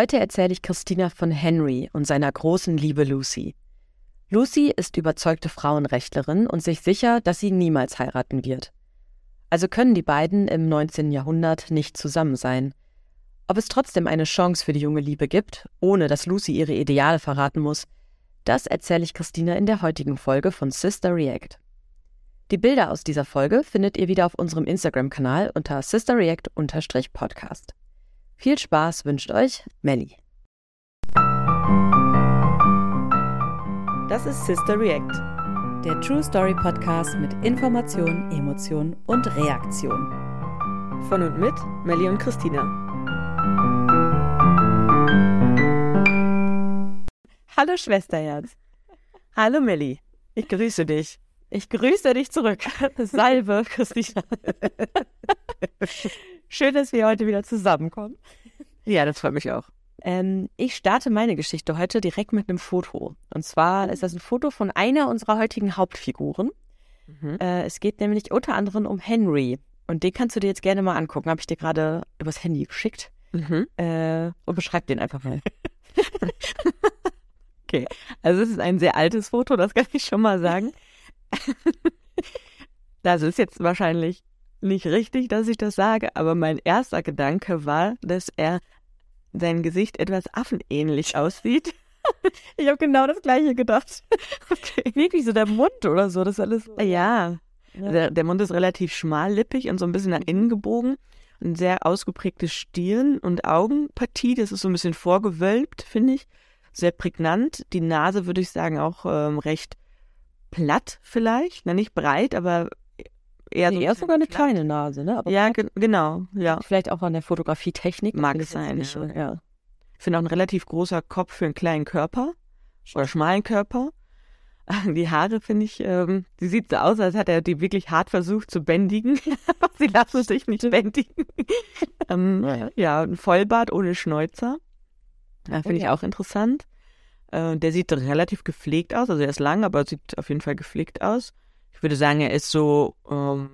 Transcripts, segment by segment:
Heute erzähle ich Christina von Henry und seiner großen Liebe Lucy. Lucy ist überzeugte Frauenrechtlerin und sich sicher, dass sie niemals heiraten wird. Also können die beiden im 19. Jahrhundert nicht zusammen sein. Ob es trotzdem eine Chance für die junge Liebe gibt, ohne dass Lucy ihre Ideale verraten muss, das erzähle ich Christina in der heutigen Folge von Sister React. Die Bilder aus dieser Folge findet ihr wieder auf unserem Instagram-Kanal unter sisterreact-podcast. Viel Spaß wünscht euch Melly. Das ist Sister React, der True Story Podcast mit Information, Emotion und Reaktion. Von und mit Melly und Christina. Hallo Schwesterherz. Hallo Melly. Ich grüße dich. Ich grüße dich zurück. Salve, Christina. Schön, dass wir heute wieder zusammenkommen. Ja, das freut mich auch. Ähm, ich starte meine Geschichte heute direkt mit einem Foto. Und zwar ist das ein Foto von einer unserer heutigen Hauptfiguren. Mhm. Äh, es geht nämlich unter anderem um Henry. Und den kannst du dir jetzt gerne mal angucken. Habe ich dir gerade übers Handy geschickt. Mhm. Äh, und beschreib den einfach mal. okay, also es ist ein sehr altes Foto, das kann ich schon mal sagen. das ist jetzt wahrscheinlich nicht richtig, dass ich das sage, aber mein erster Gedanke war, dass er sein Gesicht etwas affenähnlich aussieht. ich habe genau das gleiche gedacht. Okay. Wirklich so der Mund oder so, das alles. Ja, ja. Der, der, Mund ist relativ schmallippig und so ein bisschen nach innen gebogen. Ein sehr ausgeprägte Stirn- und Augenpartie, das ist so ein bisschen vorgewölbt, finde ich. Sehr prägnant. Die Nase würde ich sagen auch ähm, recht platt vielleicht. Na, nicht breit, aber eher, nee, eher sogar eine platt. kleine Nase, ne? Aber ja, ge genau, ja. Vielleicht auch an der Fotografietechnik. Mag es sein, nicht, ja. ja. Ich finde auch ein relativ großer Kopf für einen kleinen Körper oder schmalen Körper. Die Haare finde ich, ähm, die sieht so aus, als hat er die wirklich hart versucht zu bändigen. Sie lassen sich nicht bändigen. ähm, ja, ein Vollbart ohne Schnäuzer. Ja, finde ich auch interessant. Äh, der sieht relativ gepflegt aus, also er ist lang, aber sieht auf jeden Fall gepflegt aus. Ich würde sagen, er ist so ähm,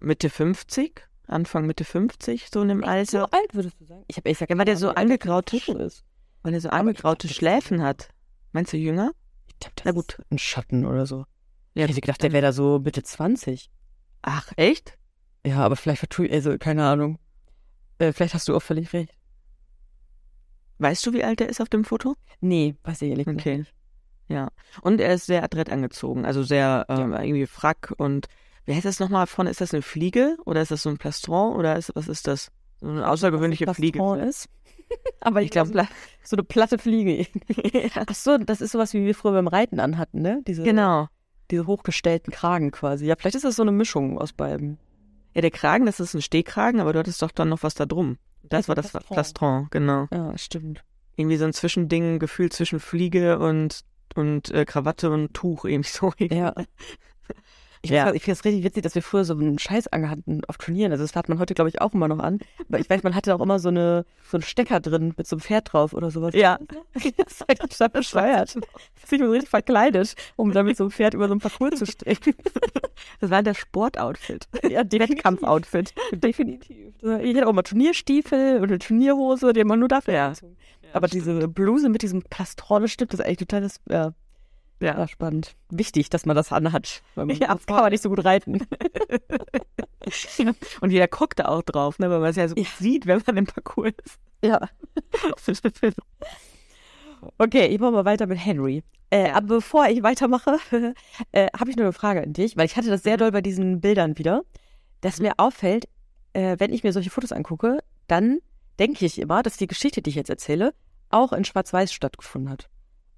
Mitte 50, Anfang Mitte 50, so in dem Alter. So alt würdest du sagen? Ich habe ehrlich gesagt, weil der so angegraute ist. Weil er so angegraute Schläfen hat. Meinst du jünger? Ich dachte, das Na gut. ein Schatten oder so. Ja, ich hätte gedacht, der wäre da so Mitte 20. Ach, echt? Ja, aber vielleicht vertue ich, also keine Ahnung. Äh, vielleicht hast du auch völlig recht. Weißt du, wie alt er ist auf dem Foto? Nee, weiß ich ehrlich okay. nicht. Ja. Und er ist sehr adrett angezogen, also sehr ähm, ja. irgendwie Frack und wie heißt das nochmal von? Ist das eine Fliege oder ist das so ein Plastron oder ist, was ist das? So eine außergewöhnliche was Fliege. ist. Aber ich glaube, so eine platte Fliege. Ach so, das ist sowas, wie wir früher beim Reiten anhatten, ne? Diese, genau. Diese hochgestellten Kragen quasi. Ja, vielleicht ist das so eine Mischung aus beiden. Ja, der Kragen, das ist ein Stehkragen, aber du hattest doch dann noch was da drum. Das, das war das Plastron. Plastron, genau. Ja, stimmt. Irgendwie so ein Zwischending, Gefühl zwischen Fliege und, und äh, Krawatte und Tuch, eben so. Ja. Ich, ja. ich finde es richtig witzig, dass wir früher so einen Scheiß angehatten auf Turnieren. Also das hat man heute, glaube ich, auch immer noch an. Aber ich weiß, man hatte auch immer so, eine, so einen Stecker drin mit so einem Pferd drauf oder sowas. Ja. Das ist halt total bescheuert. Das ist richtig verkleidet, um damit so ein Pferd über so ein Parcours zu strecken. Das war der Sportoutfit. Ja, Wettkampfoutfit. Definitiv. Ich hatte auch mal Turnierstiefel und eine Turnierhose, die man nur dafür ja. Aber diese Bluse mit diesem Plastronne-Stück, das ist eigentlich total das, ja, ja. ja, spannend. Wichtig, dass man das anhat. Weil man ja, kann man nicht so gut reiten. Und jeder guckt da auch drauf, ne, weil man es ja so ja. sieht, wenn man im Parcours ist. Ja. okay, ich mache mal weiter mit Henry. Äh, aber bevor ich weitermache, äh, habe ich nur eine Frage an dich, weil ich hatte das sehr mhm. doll bei diesen Bildern wieder, dass mhm. mir auffällt, äh, wenn ich mir solche Fotos angucke, dann denke ich immer, dass die Geschichte, die ich jetzt erzähle, auch in Schwarz-Weiß stattgefunden hat.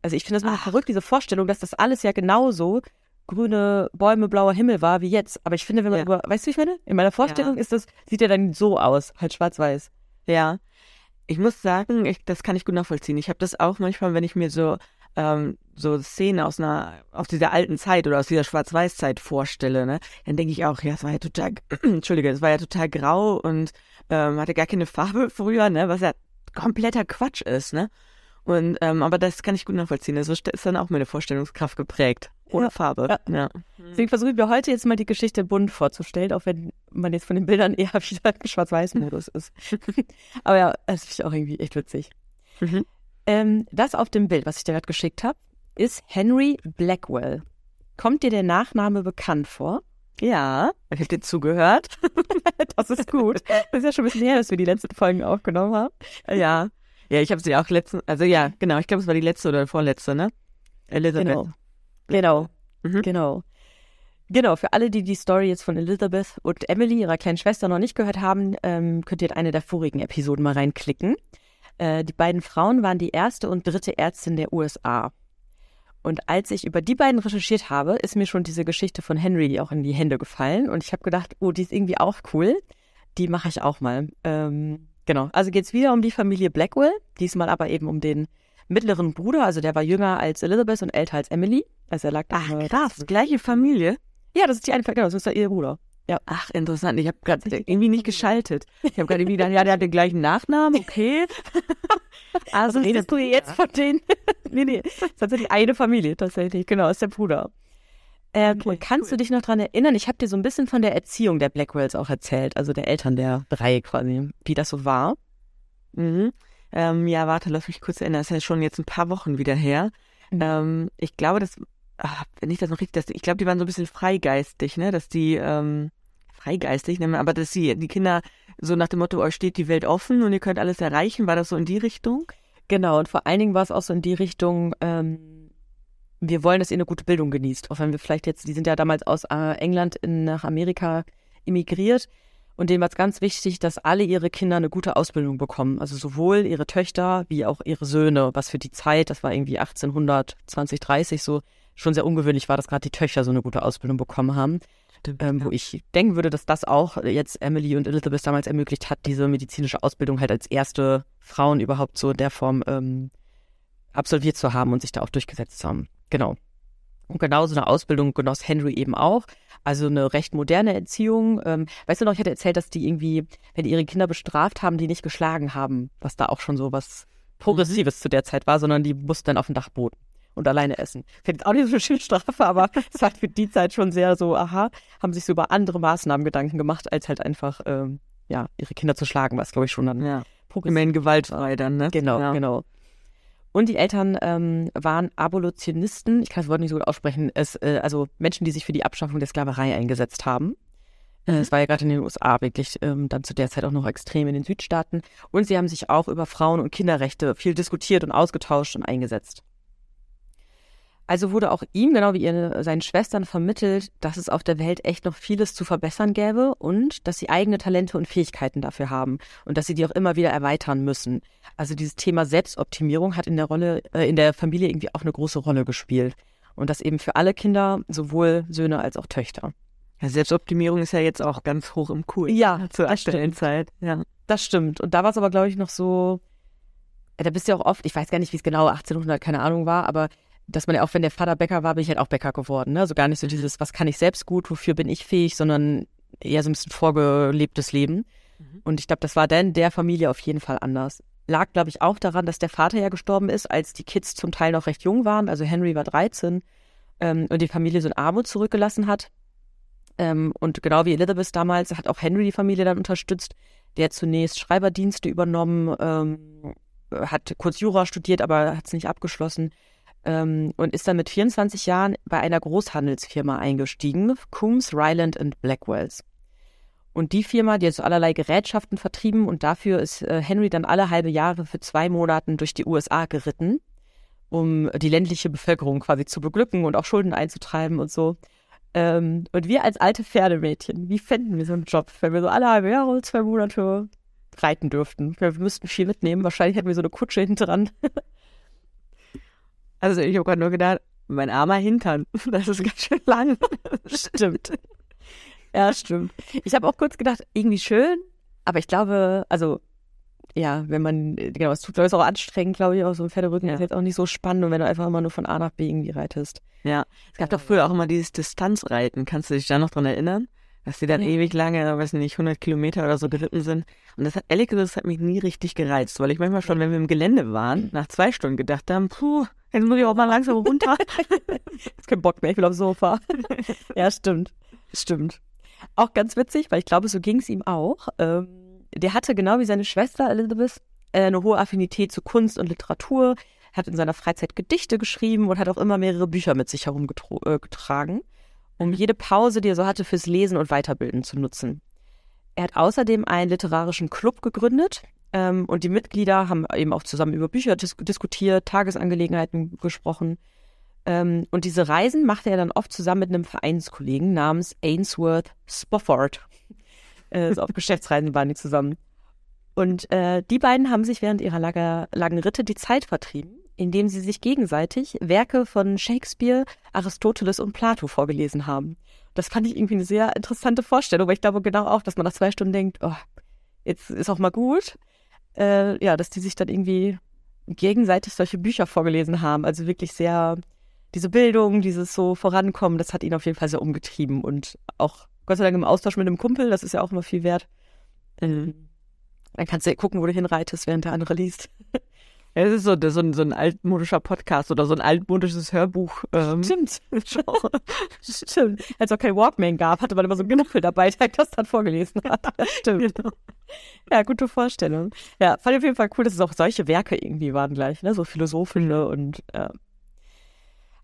Also ich finde das mal verrückt, diese Vorstellung, dass das alles ja genauso grüne Bäume, blauer Himmel war wie jetzt. Aber ich finde, wenn man ja. über, weißt du, wie ich meine? In meiner Vorstellung ja. ist das, sieht ja dann so aus, halt schwarz-weiß. Ja. Ich muss sagen, ich, das kann ich gut nachvollziehen. Ich habe das auch manchmal, wenn ich mir so ähm, so Szenen aus einer, aus dieser alten Zeit oder aus dieser Schwarz-Weiß-Zeit vorstelle, ne, dann denke ich auch, ja, es war ja total, Entschuldige, es war ja total grau und ähm, hatte gar keine Farbe früher, ne, was ja kompletter Quatsch ist, ne. Und, ähm, aber das kann ich gut nachvollziehen. Also ist dann auch meine Vorstellungskraft geprägt. Ohne ja, Farbe. Ja. ja. Deswegen versuche ich mir heute jetzt mal die Geschichte bunt vorzustellen, auch wenn man jetzt von den Bildern eher wieder im Schwarz-Weiß-Modus ist. aber ja, das finde ich auch irgendwie echt witzig. Mhm. Ähm, das auf dem Bild, was ich dir gerade geschickt habe, ist Henry Blackwell. Kommt dir der Nachname bekannt vor? Ja, ich habe dir zugehört. das ist gut. Das ist ja schon ein bisschen her, dass wir die letzten Folgen aufgenommen haben. Ja. Ja, ich habe sie auch letzten, also ja, genau, ich glaube, es war die letzte oder vorletzte, ne? Elizabeth. Genau. Genau. Mhm. Genau. Genau, für alle, die die Story jetzt von Elizabeth und Emily, ihrer kleinen Schwester, noch nicht gehört haben, ähm, könnt ihr in eine der vorigen Episoden mal reinklicken. Äh, die beiden Frauen waren die erste und dritte Ärztin der USA. Und als ich über die beiden recherchiert habe, ist mir schon diese Geschichte von Henry auch in die Hände gefallen. Und ich habe gedacht, oh, die ist irgendwie auch cool. Die mache ich auch mal. Ähm, genau. Also geht es wieder um die Familie Blackwell. Diesmal aber eben um den mittleren Bruder. Also der war jünger als Elizabeth und älter als Emily. Also er lag Ach, krass. Gleiche Familie. Ja, das ist die eine, genau, das ist der ihr Bruder. Ja. Ach, interessant. Ich habe gerade irgendwie nicht geschaltet. Ich habe gerade irgendwie gedacht, ja, der hat den gleichen Nachnamen, okay. also redest du jetzt von denen? nee, nee, das ist tatsächlich eine Familie, tatsächlich. Genau, ist der Bruder. Ähm, okay, kannst cool. du dich noch daran erinnern? Ich habe dir so ein bisschen von der Erziehung der Blackwells auch erzählt, also der Eltern der drei quasi, wie das so war. Mhm. Ähm, ja, warte, lass mich kurz erinnern. Das ist ja schon jetzt ein paar Wochen wieder her. Mhm. Ähm, ich glaube, das ach, wenn ich das noch richtig, das, ich glaube, die waren so ein bisschen freigeistig, ne, dass die, ähm, freigeistig, ne, aber dass die, die Kinder so nach dem Motto, euch steht die Welt offen und ihr könnt alles erreichen, war das so in die Richtung? Genau, und vor allen Dingen war es auch so in die Richtung, ähm, wir wollen, dass ihr eine gute Bildung genießt. Auch wenn wir vielleicht jetzt, die sind ja damals aus äh, England in, nach Amerika emigriert. Und denen war es ganz wichtig, dass alle ihre Kinder eine gute Ausbildung bekommen. Also sowohl ihre Töchter wie auch ihre Söhne, was für die Zeit, das war irgendwie 1800, 20, 30 so, schon sehr ungewöhnlich war, dass gerade die Töchter so eine gute Ausbildung bekommen haben. Stimmt, ähm, ja. Wo ich denken würde, dass das auch jetzt Emily und Elizabeth damals ermöglicht hat, diese medizinische Ausbildung halt als erste Frauen überhaupt so in der Form ähm, absolviert zu haben und sich da auch durchgesetzt zu haben. Genau. Und genau so eine Ausbildung genoss Henry eben auch. Also eine recht moderne Erziehung. Ähm, weißt du noch, ich hatte erzählt, dass die irgendwie, wenn die ihre Kinder bestraft haben, die nicht geschlagen haben, was da auch schon so was Progressives mhm. zu der Zeit war, sondern die mussten dann auf den Dachboden und alleine essen. Finde ich auch nicht so eine schöne Strafe, aber es war für die Zeit schon sehr so, aha, haben sich so über andere Maßnahmen Gedanken gemacht, als halt einfach, ähm, ja, ihre Kinder zu schlagen, was glaube ich schon dann ja. immerhin gewaltfrei dann, ne? Genau, ja. genau. Und die Eltern ähm, waren Abolitionisten, ich kann das Wort nicht so gut aussprechen, es, äh, also Menschen, die sich für die Abschaffung der Sklaverei eingesetzt haben. Äh, es war ja gerade in den USA wirklich ähm, dann zu der Zeit auch noch extrem in den Südstaaten. Und sie haben sich auch über Frauen- und Kinderrechte viel diskutiert und ausgetauscht und eingesetzt. Also wurde auch ihm, genau wie ihr, seinen Schwestern, vermittelt, dass es auf der Welt echt noch vieles zu verbessern gäbe und dass sie eigene Talente und Fähigkeiten dafür haben und dass sie die auch immer wieder erweitern müssen. Also dieses Thema Selbstoptimierung hat in der Rolle, äh, in der Familie irgendwie auch eine große Rolle gespielt. Und das eben für alle Kinder, sowohl Söhne als auch Töchter. Ja, Selbstoptimierung ist ja jetzt auch ganz hoch im Kurs. Ja, zur aktuellen Zeit. Ja. Das stimmt. Und da war es aber, glaube ich, noch so, da bist du ja auch oft, ich weiß gar nicht, wie es genau 1800, keine Ahnung war, aber dass man ja auch, wenn der Vater Bäcker war, bin ich halt auch Bäcker geworden. Ne? Also gar nicht so dieses, was kann ich selbst gut, wofür bin ich fähig, sondern eher so ein bisschen vorgelebtes Leben. Mhm. Und ich glaube, das war dann der Familie auf jeden Fall anders. Lag, glaube ich, auch daran, dass der Vater ja gestorben ist, als die Kids zum Teil noch recht jung waren. Also Henry war 13 ähm, und die Familie so in Armut zurückgelassen hat. Ähm, und genau wie Elizabeth damals hat auch Henry die Familie dann unterstützt. Der zunächst Schreiberdienste übernommen, ähm, hat kurz Jura studiert, aber hat es nicht abgeschlossen ähm, und ist dann mit 24 Jahren bei einer Großhandelsfirma eingestiegen, Coombs, Ryland Blackwells. Und die Firma, die hat so allerlei Gerätschaften vertrieben und dafür ist äh, Henry dann alle halbe Jahre für zwei Monaten durch die USA geritten, um die ländliche Bevölkerung quasi zu beglücken und auch Schulden einzutreiben und so. Ähm, und wir als alte Pferdemädchen, wie fänden wir so einen Job, wenn wir so alle halbe Jahre, zwei Monate reiten dürften? Wir müssten viel mitnehmen. Wahrscheinlich hätten wir so eine Kutsche hinten dran. Also ich habe gerade nur gedacht, mein armer Hintern, das ist ganz schön lang. stimmt. Ja, stimmt. Ich habe auch kurz gedacht, irgendwie schön, aber ich glaube, also ja, wenn man, genau, es tut es auch anstrengend, glaube ich, auch so ein Pferderücken ja. ist jetzt auch nicht so spannend und wenn du einfach immer nur von A nach B irgendwie reitest. Ja, es gab doch früher auch immer dieses Distanzreiten. Kannst du dich da noch dran erinnern? Dass die dann ja. ewig lange, weiß nicht, 100 Kilometer oder so geritten sind. Und das hat, ehrlich gesagt, das hat mich nie richtig gereizt, weil ich manchmal schon, wenn wir im Gelände waren, nach zwei Stunden gedacht haben, puh, Jetzt muss ich auch mal langsam runter. Jetzt kein Bock mehr, ich will aufs Sofa. ja, stimmt. Stimmt. Auch ganz witzig, weil ich glaube, so ging es ihm auch. Ähm, der hatte genau wie seine Schwester Elizabeth äh, eine hohe Affinität zu Kunst und Literatur, hat in seiner Freizeit Gedichte geschrieben und hat auch immer mehrere Bücher mit sich herumgetragen, äh, um jede Pause, die er so hatte, fürs Lesen und Weiterbilden zu nutzen. Er hat außerdem einen literarischen Club gegründet ähm, und die Mitglieder haben eben auch zusammen über Bücher dis diskutiert, Tagesangelegenheiten gesprochen. Ähm, und diese Reisen machte er dann oft zusammen mit einem Vereinskollegen namens Ainsworth Spofford. äh, so auf Geschäftsreisen waren die zusammen. Und äh, die beiden haben sich während ihrer Lager, langen Ritte die Zeit vertrieben, indem sie sich gegenseitig Werke von Shakespeare, Aristoteles und Plato vorgelesen haben. Das fand ich irgendwie eine sehr interessante Vorstellung, weil ich glaube genau auch, dass man nach zwei Stunden denkt, oh, jetzt ist auch mal gut. Äh, ja, dass die sich dann irgendwie gegenseitig solche Bücher vorgelesen haben. Also wirklich sehr, diese Bildung, dieses so Vorankommen, das hat ihn auf jeden Fall sehr umgetrieben und auch Gott sei Dank im Austausch mit einem Kumpel, das ist ja auch immer viel wert. Ähm, dann kannst du ja gucken, wo du hinreitest, während der andere liest. Es ist so, so, ein, so ein altmodischer Podcast oder so ein altmodisches Hörbuch. Ähm. Stimmt. Stimmt. Als es auch kein Walkman gab, hatte man immer so einen Knuffel dabei, der das dann vorgelesen hat. Stimmt. Genau. Ja, gute Vorstellung. Ja, fand ich auf jeden Fall cool, dass es auch solche Werke irgendwie waren gleich, ne? So philosophische und ja.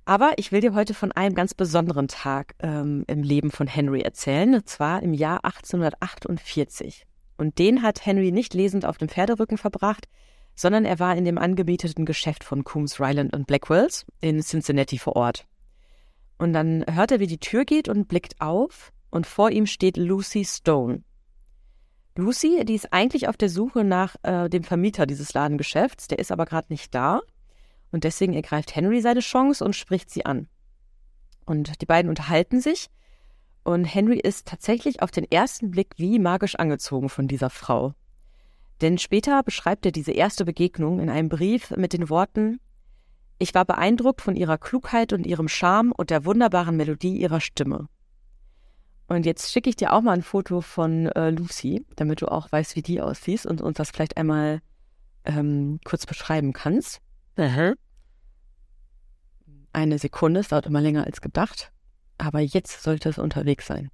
Aber ich will dir heute von einem ganz besonderen Tag ähm, im Leben von Henry erzählen, und zwar im Jahr 1848. Und den hat Henry nicht lesend auf dem Pferderücken verbracht, sondern er war in dem angemieteten Geschäft von Coombs, Ryland und Blackwells in Cincinnati vor Ort. Und dann hört er, wie die Tür geht und blickt auf und vor ihm steht Lucy Stone. Lucy, die ist eigentlich auf der Suche nach äh, dem Vermieter dieses Ladengeschäfts, der ist aber gerade nicht da und deswegen ergreift Henry seine Chance und spricht sie an. Und die beiden unterhalten sich und Henry ist tatsächlich auf den ersten Blick wie magisch angezogen von dieser Frau. Denn später beschreibt er diese erste Begegnung in einem Brief mit den Worten Ich war beeindruckt von ihrer Klugheit und ihrem Charme und der wunderbaren Melodie ihrer Stimme. Und jetzt schicke ich dir auch mal ein Foto von äh, Lucy, damit du auch weißt, wie die aussieht und uns das vielleicht einmal ähm, kurz beschreiben kannst. Mhm. Eine Sekunde, es dauert immer länger als gedacht. Aber jetzt sollte es unterwegs sein.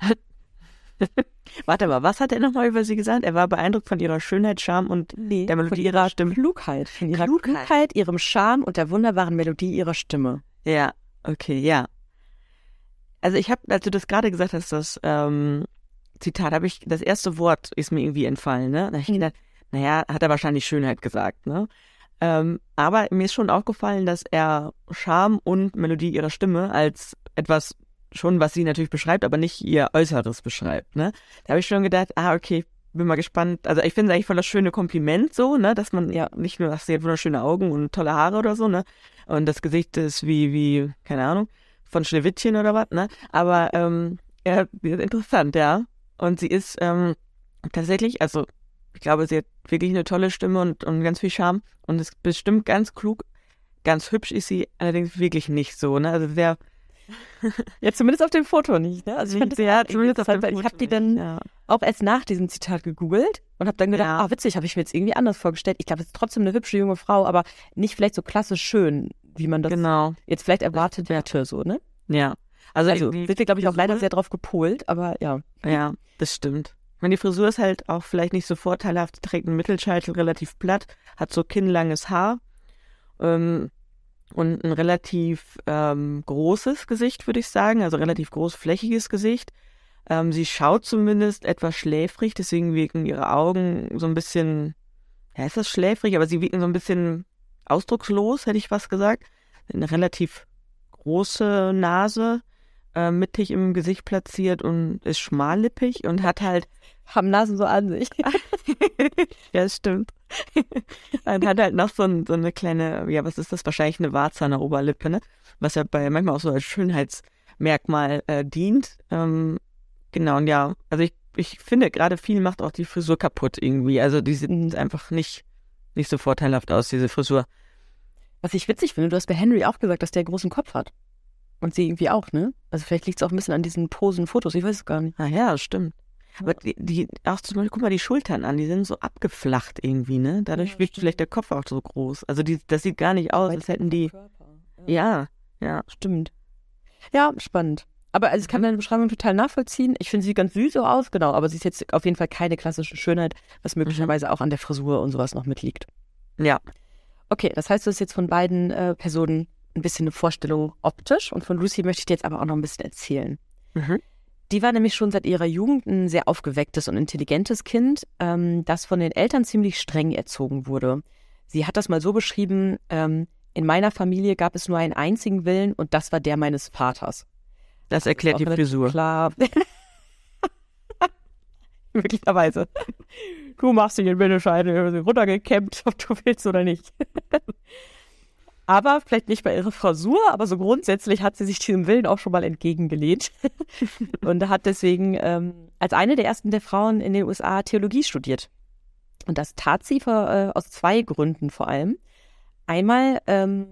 Warte mal, was hat er nochmal über sie gesagt? Er war beeindruckt von ihrer Schönheit, Charme und nee, der Melodie ihrer Stimme. Klugheit. Von ihrer Klugheit. Klugheit, ihrem Charme und der wunderbaren Melodie ihrer Stimme. Ja, okay, ja. Also ich habe, als du das gerade gesagt hast, das ähm, Zitat, habe ich, das erste Wort ist mir irgendwie entfallen, ne? Da habe ich gedacht, naja, hat er wahrscheinlich Schönheit gesagt, ne? Ähm, aber mir ist schon aufgefallen, dass er Charme und Melodie ihrer Stimme als etwas schon, was sie natürlich beschreibt, aber nicht ihr Äußeres beschreibt. Ne? Da habe ich schon gedacht, ah, okay, bin mal gespannt. Also ich finde es eigentlich voll das schöne Kompliment so, ne, dass man ja nicht nur, dass sie hat wunderschöne Augen und tolle Haare oder so, ne, und das Gesicht ist wie, wie, keine Ahnung, von Schneewittchen oder was, ne, aber ähm, ja, interessant, ja. Und sie ist ähm, tatsächlich, also ich glaube, sie hat wirklich eine tolle Stimme und, und ganz viel Charme und ist bestimmt ganz klug. Ganz hübsch ist sie allerdings wirklich nicht so, ne? Also sehr. ja, zumindest auf dem Foto nicht, ne? Also ich fand ja, zumindest auf dem Foto. Ich habe die dann ja. auch erst nach diesem Zitat gegoogelt und habe dann gedacht, ja. ah, witzig, habe ich mir jetzt irgendwie anders vorgestellt. Ich glaube, es ist trotzdem eine hübsche junge Frau, aber nicht vielleicht so klassisch schön, wie man das genau. jetzt vielleicht erwartet hätte, so, ne? Ja. Also, also sind wir, glaube ich, auch leider sehr drauf gepolt, aber ja. Ja, das stimmt. Ich meine, die Frisur ist halt auch vielleicht nicht so vorteilhaft. Sie trägt einen Mittelscheitel relativ platt, hat so kinnlanges Haar ähm, und ein relativ ähm, großes Gesicht, würde ich sagen. Also relativ großflächiges Gesicht. Ähm, sie schaut zumindest etwas schläfrig, deswegen wirken ihre Augen so ein bisschen, ja, ist das schläfrig, aber sie wirken so ein bisschen ausdruckslos, hätte ich was gesagt. Eine relativ große Nase, äh, mittig im Gesicht platziert und ist schmallippig und hat halt. Haben Nasen so an sich. ja, das stimmt. Und hat halt noch so, ein, so, eine kleine, ja, was ist das? Wahrscheinlich eine Warze an der Oberlippe, ne? Was ja bei manchmal auch so als Schönheitsmerkmal äh, dient. Ähm, genau, und ja, also ich, ich finde, gerade viel macht auch die Frisur kaputt irgendwie. Also die sieht mhm. einfach nicht, nicht so vorteilhaft aus, diese Frisur. Was ich witzig finde, du hast bei Henry auch gesagt, dass der großen Kopf hat. Und sie irgendwie auch, ne? Also vielleicht liegt es auch ein bisschen an diesen Posen, Fotos, ich weiß es gar nicht. Ah ja, stimmt. Aber die, die, auch zum Beispiel, guck mal die Schultern an, die sind so abgeflacht irgendwie, ne? Dadurch ja, wirkt vielleicht der Kopf auch so groß. Also die, das sieht gar nicht aus, als hätten die. Ja. ja, ja. Stimmt. Ja, spannend. Aber also ich kann Mhm. deine Beschreibung total nachvollziehen. Ich finde sie ganz süß so aus, genau, aber sie ist jetzt auf jeden Fall keine klassische Schönheit, was möglicherweise auch an der Frisur und sowas noch mitliegt. Ja. Okay, das heißt, du hast jetzt von beiden äh, Personen ein bisschen eine Vorstellung optisch und von Lucy möchte ich dir jetzt aber auch noch ein bisschen erzählen. Mhm. Die war nämlich schon seit ihrer Jugend ein sehr aufgewecktes und intelligentes Kind, ähm, das von den Eltern ziemlich streng erzogen wurde. Sie hat das mal so beschrieben, ähm, in meiner Familie gab es nur einen einzigen Willen und das war der meines Vaters. Das erklärt Auch die Frisur. Klar. Möglicherweise. Du machst dir den Windelschein runtergekämmt, ob du willst oder nicht. aber vielleicht nicht bei ihrer Frisur, aber so grundsätzlich hat sie sich diesem Willen auch schon mal entgegengelehnt. und hat deswegen ähm, als eine der ersten der Frauen in den USA Theologie studiert. Und das tat sie vor, äh, aus zwei Gründen vor allem. Einmal ähm,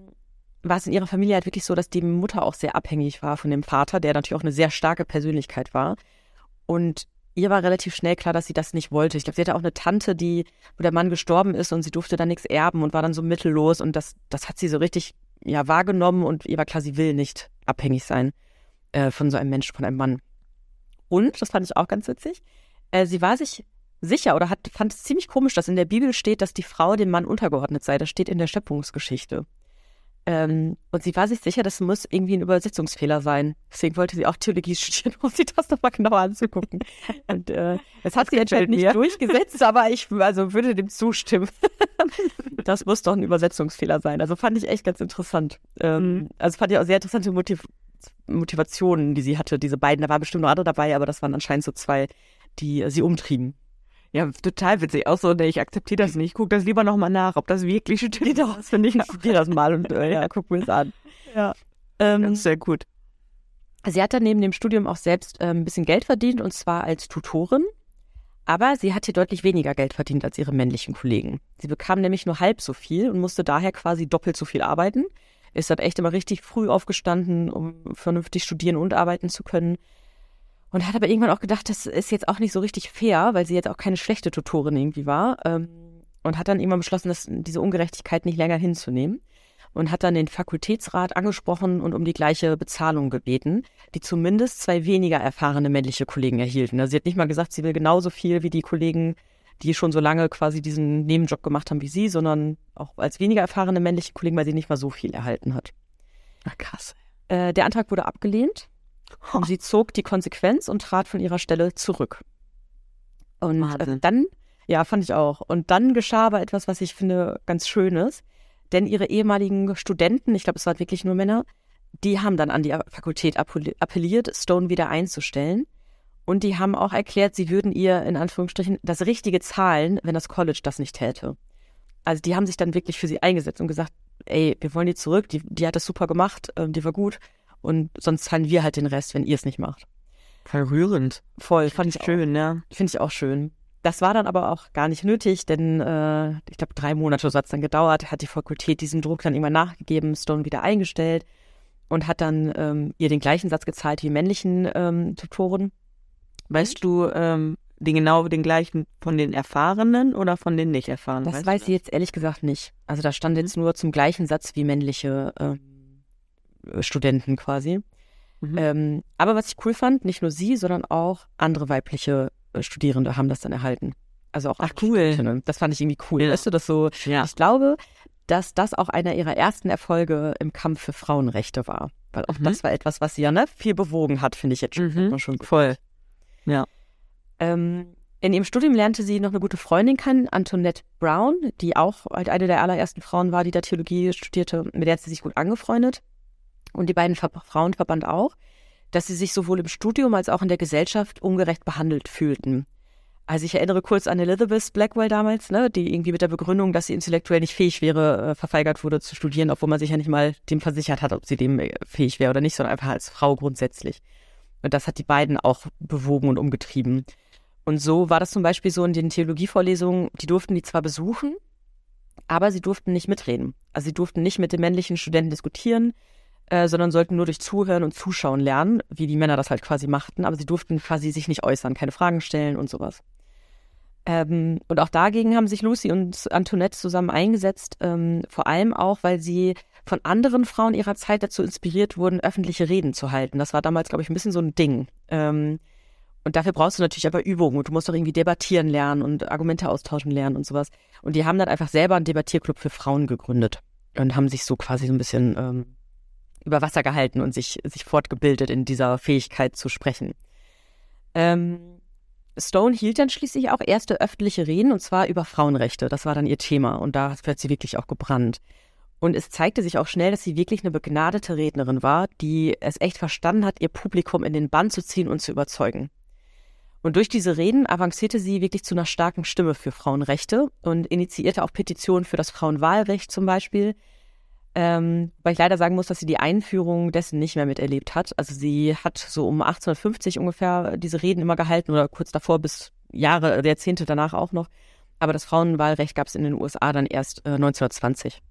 war es in ihrer Familie halt wirklich so, dass die Mutter auch sehr abhängig war von dem Vater, der natürlich auch eine sehr starke Persönlichkeit war. Und ihr war relativ schnell klar, dass sie das nicht wollte. Ich glaube, sie hatte auch eine Tante, die, wo der Mann gestorben ist und sie durfte dann nichts erben und war dann so mittellos. Und das, das hat sie so richtig ja, wahrgenommen und ihr war klar, sie will nicht abhängig sein äh, von so einem Menschen, von einem Mann. Und, das fand ich auch ganz witzig, äh, sie war sich sicher oder hat, fand es ziemlich komisch, dass in der Bibel steht, dass die Frau dem Mann untergeordnet sei. Das steht in der Schöpfungsgeschichte. Ähm, und sie war sich sicher, das muss irgendwie ein Übersetzungsfehler sein. Deswegen wollte sie auch Theologie studieren, um sich das nochmal genauer anzugucken. Und äh, das hat Das sie anscheinend nicht durchgesetzt, aber ich also würde dem zustimmen. das muss doch ein Übersetzungsfehler sein. Also fand ich echt ganz interessant. Ähm, Mhm. Also fand ich auch sehr interessante Motiv Motivationen, die sie hatte, diese beiden. Da waren bestimmt noch andere dabei, aber das waren anscheinend so zwei, die äh, sie umtrieben. Ja, total witzig. Auch so, nee, ich akzeptiere das nicht. Ich gucke das lieber nochmal nach, ob das wirklich stimmt. Genau, das finde ich. Ich studiere das mal und äh, ja, guck mir das an. Ja. Ähm, Das ist sehr gut. Sie hat dann neben dem Studium auch selbst ähm, ein bisschen Geld verdient und zwar als Tutorin. Aber sie hat hier deutlich weniger Geld verdient als ihre männlichen Kollegen. Sie bekam nämlich nur halb so viel und musste daher quasi doppelt so viel arbeiten. Ist dann echt immer richtig früh aufgestanden, um vernünftig studieren und arbeiten zu können. Und hat aber irgendwann auch gedacht, das ist jetzt auch nicht so richtig fair, weil sie jetzt auch keine schlechte Tutorin irgendwie war. Ähm, und hat dann irgendwann beschlossen, dass diese Ungerechtigkeit nicht länger hinzunehmen und hat dann den Fakultätsrat angesprochen und um die gleiche Bezahlung gebeten, die zumindest zwei weniger erfahrene männliche Kollegen erhielten. Also sie hat nicht mal gesagt, sie will genauso viel wie die Kollegen, die schon so lange quasi diesen Nebenjob gemacht haben wie sie, sondern auch als weniger erfahrene männliche Kollegen, weil sie nicht mal so viel erhalten hat. Ach, krass. Äh, der Antrag wurde abgelehnt und sie zog die Konsequenz und trat von ihrer Stelle zurück. Und äh, Wahnsinn. dann, ja, fand ich auch. Und dann geschah aber etwas, was ich finde ganz Schönes. Denn ihre ehemaligen Studenten, ich glaube, es waren wirklich nur Männer, die haben dann an die Fakultät appelli- appelliert, Stone wieder einzustellen. Und die haben auch erklärt, sie würden ihr in Anführungsstrichen das Richtige zahlen, wenn das College das nicht täte. Also die haben sich dann wirklich für sie eingesetzt und gesagt, ey, wir wollen die zurück, die, die hat das super gemacht, ähm, die war gut. Und sonst zahlen wir halt den Rest, wenn ihr es nicht macht. Voll rührend. Voll, fand ich Schön, ja. Finde ich auch schön. Das war dann aber auch gar nicht nötig, denn äh, ich glaube, drei Monate so hat es dann gedauert, hat die Fakultät diesem Druck dann immer nachgegeben, Stone wieder eingestellt und hat dann ähm, ihr den gleichen Satz gezahlt wie männlichen ähm, Tutoren. Weißt du ähm, den genau den gleichen von den Erfahrenen oder von den nicht Erfahrenen? Das weiß sie jetzt ehrlich gesagt nicht. Also da stand jetzt nur zum gleichen Satz wie männliche ähm, Studenten quasi. Mhm. Ähm, aber was ich cool fand, nicht nur sie, sondern auch andere weibliche äh, Studierende haben das dann erhalten. Also auch Ach, cool. Das fand ich irgendwie cool. Ja. Weißt du, das so. Ja. Ich glaube, dass das auch einer ihrer ersten Erfolge im Kampf für Frauenrechte war. Weil auch Mhm. das war etwas, was sie ja ne, viel bewogen hat, finde ich jetzt schon, Mhm. schon. Voll. Ähm, in ihrem Studium lernte sie noch eine gute Freundin kennen, Antoinette Brown, die auch halt eine der allerersten Frauen war, die da Theologie studierte. Mit der hat sie sich gut angefreundet. Und die beiden Ver Frauen verband auch, dass sie sich sowohl im Studium als auch in der Gesellschaft ungerecht behandelt fühlten. Also ich erinnere kurz an Elizabeth Blackwell damals, ne, die irgendwie mit der Begründung, dass sie intellektuell nicht fähig wäre, äh, verweigert wurde zu studieren, obwohl man sich ja nicht mal dem versichert hat, ob sie dem äh, fähig wäre oder nicht, sondern einfach als Frau grundsätzlich. Und das hat die beiden auch bewogen und umgetrieben. Und so war das zum Beispiel so in den Theologievorlesungen, die durften die zwar besuchen, aber sie durften nicht mitreden. Also sie durften nicht mit den männlichen Studenten diskutieren, äh, sondern sollten nur durch Zuhören und Zuschauen lernen, wie die Männer das halt quasi machten, aber sie durften quasi sich nicht äußern, keine Fragen stellen und sowas. Ähm, und auch dagegen haben sich Lucy und Antoinette zusammen eingesetzt, ähm, vor allem auch, weil sie von anderen Frauen ihrer Zeit dazu inspiriert wurden, öffentliche Reden zu halten. Das war damals, glaube ich, ein bisschen so ein Ding. Ähm, und dafür brauchst du natürlich aber Übungen und du musst doch irgendwie debattieren lernen und Argumente austauschen lernen und sowas. Und die haben dann einfach selber einen Debattierclub für Frauen gegründet und haben sich so quasi so ein bisschen ähm, über Wasser gehalten und sich, sich fortgebildet in dieser Fähigkeit zu sprechen. Ähm, Stone hielt dann schließlich auch erste öffentliche Reden und zwar über Frauenrechte. Das war dann ihr Thema und da hat sie wirklich auch gebrannt. Und es zeigte sich auch schnell, dass sie wirklich eine begnadete Rednerin war, die es echt verstanden hat, ihr Publikum in den Bann zu ziehen und zu überzeugen. Und durch diese Reden avancierte sie wirklich zu einer starken Stimme für Frauenrechte und initiierte auch Petitionen für das Frauenwahlrecht zum Beispiel. Ähm, weil ich leider sagen muss, dass sie die Einführung dessen nicht mehr miterlebt hat. Also sie hat so um 1850 ungefähr diese Reden immer gehalten oder kurz davor bis Jahre, Jahrzehnte danach auch noch. Aber das Frauenwahlrecht gab es in den USA dann erst äh, 1920.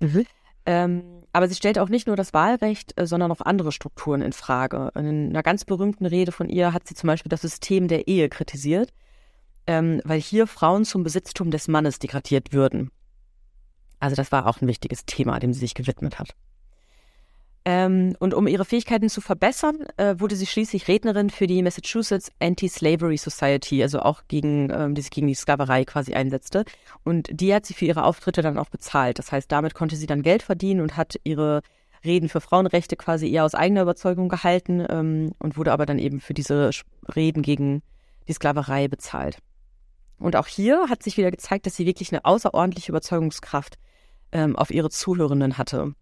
Mhm. Ähm, aber sie stellt auch nicht nur das Wahlrecht, äh, sondern auch andere Strukturen in Frage. In einer ganz berühmten Rede von ihr hat sie zum Beispiel das System der Ehe kritisiert, ähm, weil hier Frauen zum Besitztum des Mannes degradiert würden. Also das war auch ein wichtiges Thema, dem sie sich gewidmet hat. Ähm, und um ihre Fähigkeiten zu verbessern, äh, wurde sie schließlich Rednerin für die Massachusetts Anti-Slavery Society, also auch gegen, ähm, die sich gegen die Sklaverei quasi einsetzte. Und die hat sie für ihre Auftritte dann auch bezahlt. Das heißt, damit konnte sie dann Geld verdienen und hat ihre Reden für Frauenrechte quasi eher aus eigener Überzeugung gehalten ähm, und wurde aber dann eben für diese Reden gegen die Sklaverei bezahlt. Und auch hier hat sich wieder gezeigt, dass sie wirklich eine außerordentliche Überzeugungskraft ähm, auf ihre Zuhörenden hatte.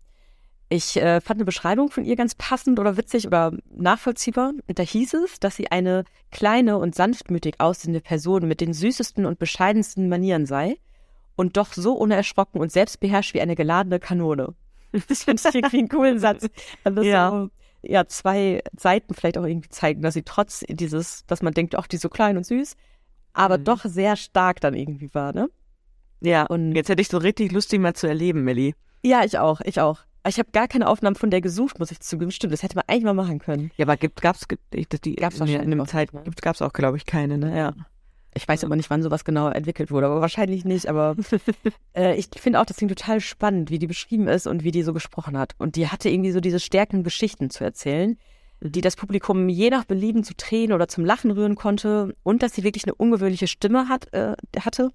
Ich äh, fand eine Beschreibung von ihr ganz passend oder witzig oder nachvollziehbar. Da hieß es, dass sie eine kleine und sanftmütig aussehende Person mit den süßesten und bescheidensten Manieren sei und doch so unerschrocken und selbstbeherrscht wie eine geladene Kanone. Das finde ich irgendwie einen coolen Satz. Das ja. So, ja, zwei Seiten vielleicht auch irgendwie zeigen, dass sie trotz dieses, dass man denkt, ach, die so klein und süß, aber mhm. doch sehr stark dann irgendwie war, ne? Ja, und jetzt hätte ich so richtig Lust, die mal zu erleben, Melli. Ja, ich auch, ich auch. Ich habe gar keine Aufnahmen von der gesucht, muss ich zugeben. Stimmt, das hätte man eigentlich mal machen können. Ja, aber gibt, gab's, die, gab's in, in einem Zeit, ne? gibt, gab's auch, glaube ich, keine, ne? Ja. Ich weiß aber nicht, wann sowas genau entwickelt wurde, aber wahrscheinlich nicht. Aber äh, ich finde auch das Ding total spannend, wie die beschrieben ist und wie die so gesprochen hat. Und die hatte irgendwie so diese stärkenden Geschichten zu erzählen, die das Publikum je nach Belieben zu Tränen oder zum Lachen rühren konnte und dass sie wirklich eine ungewöhnliche Stimme hat, äh, hatte,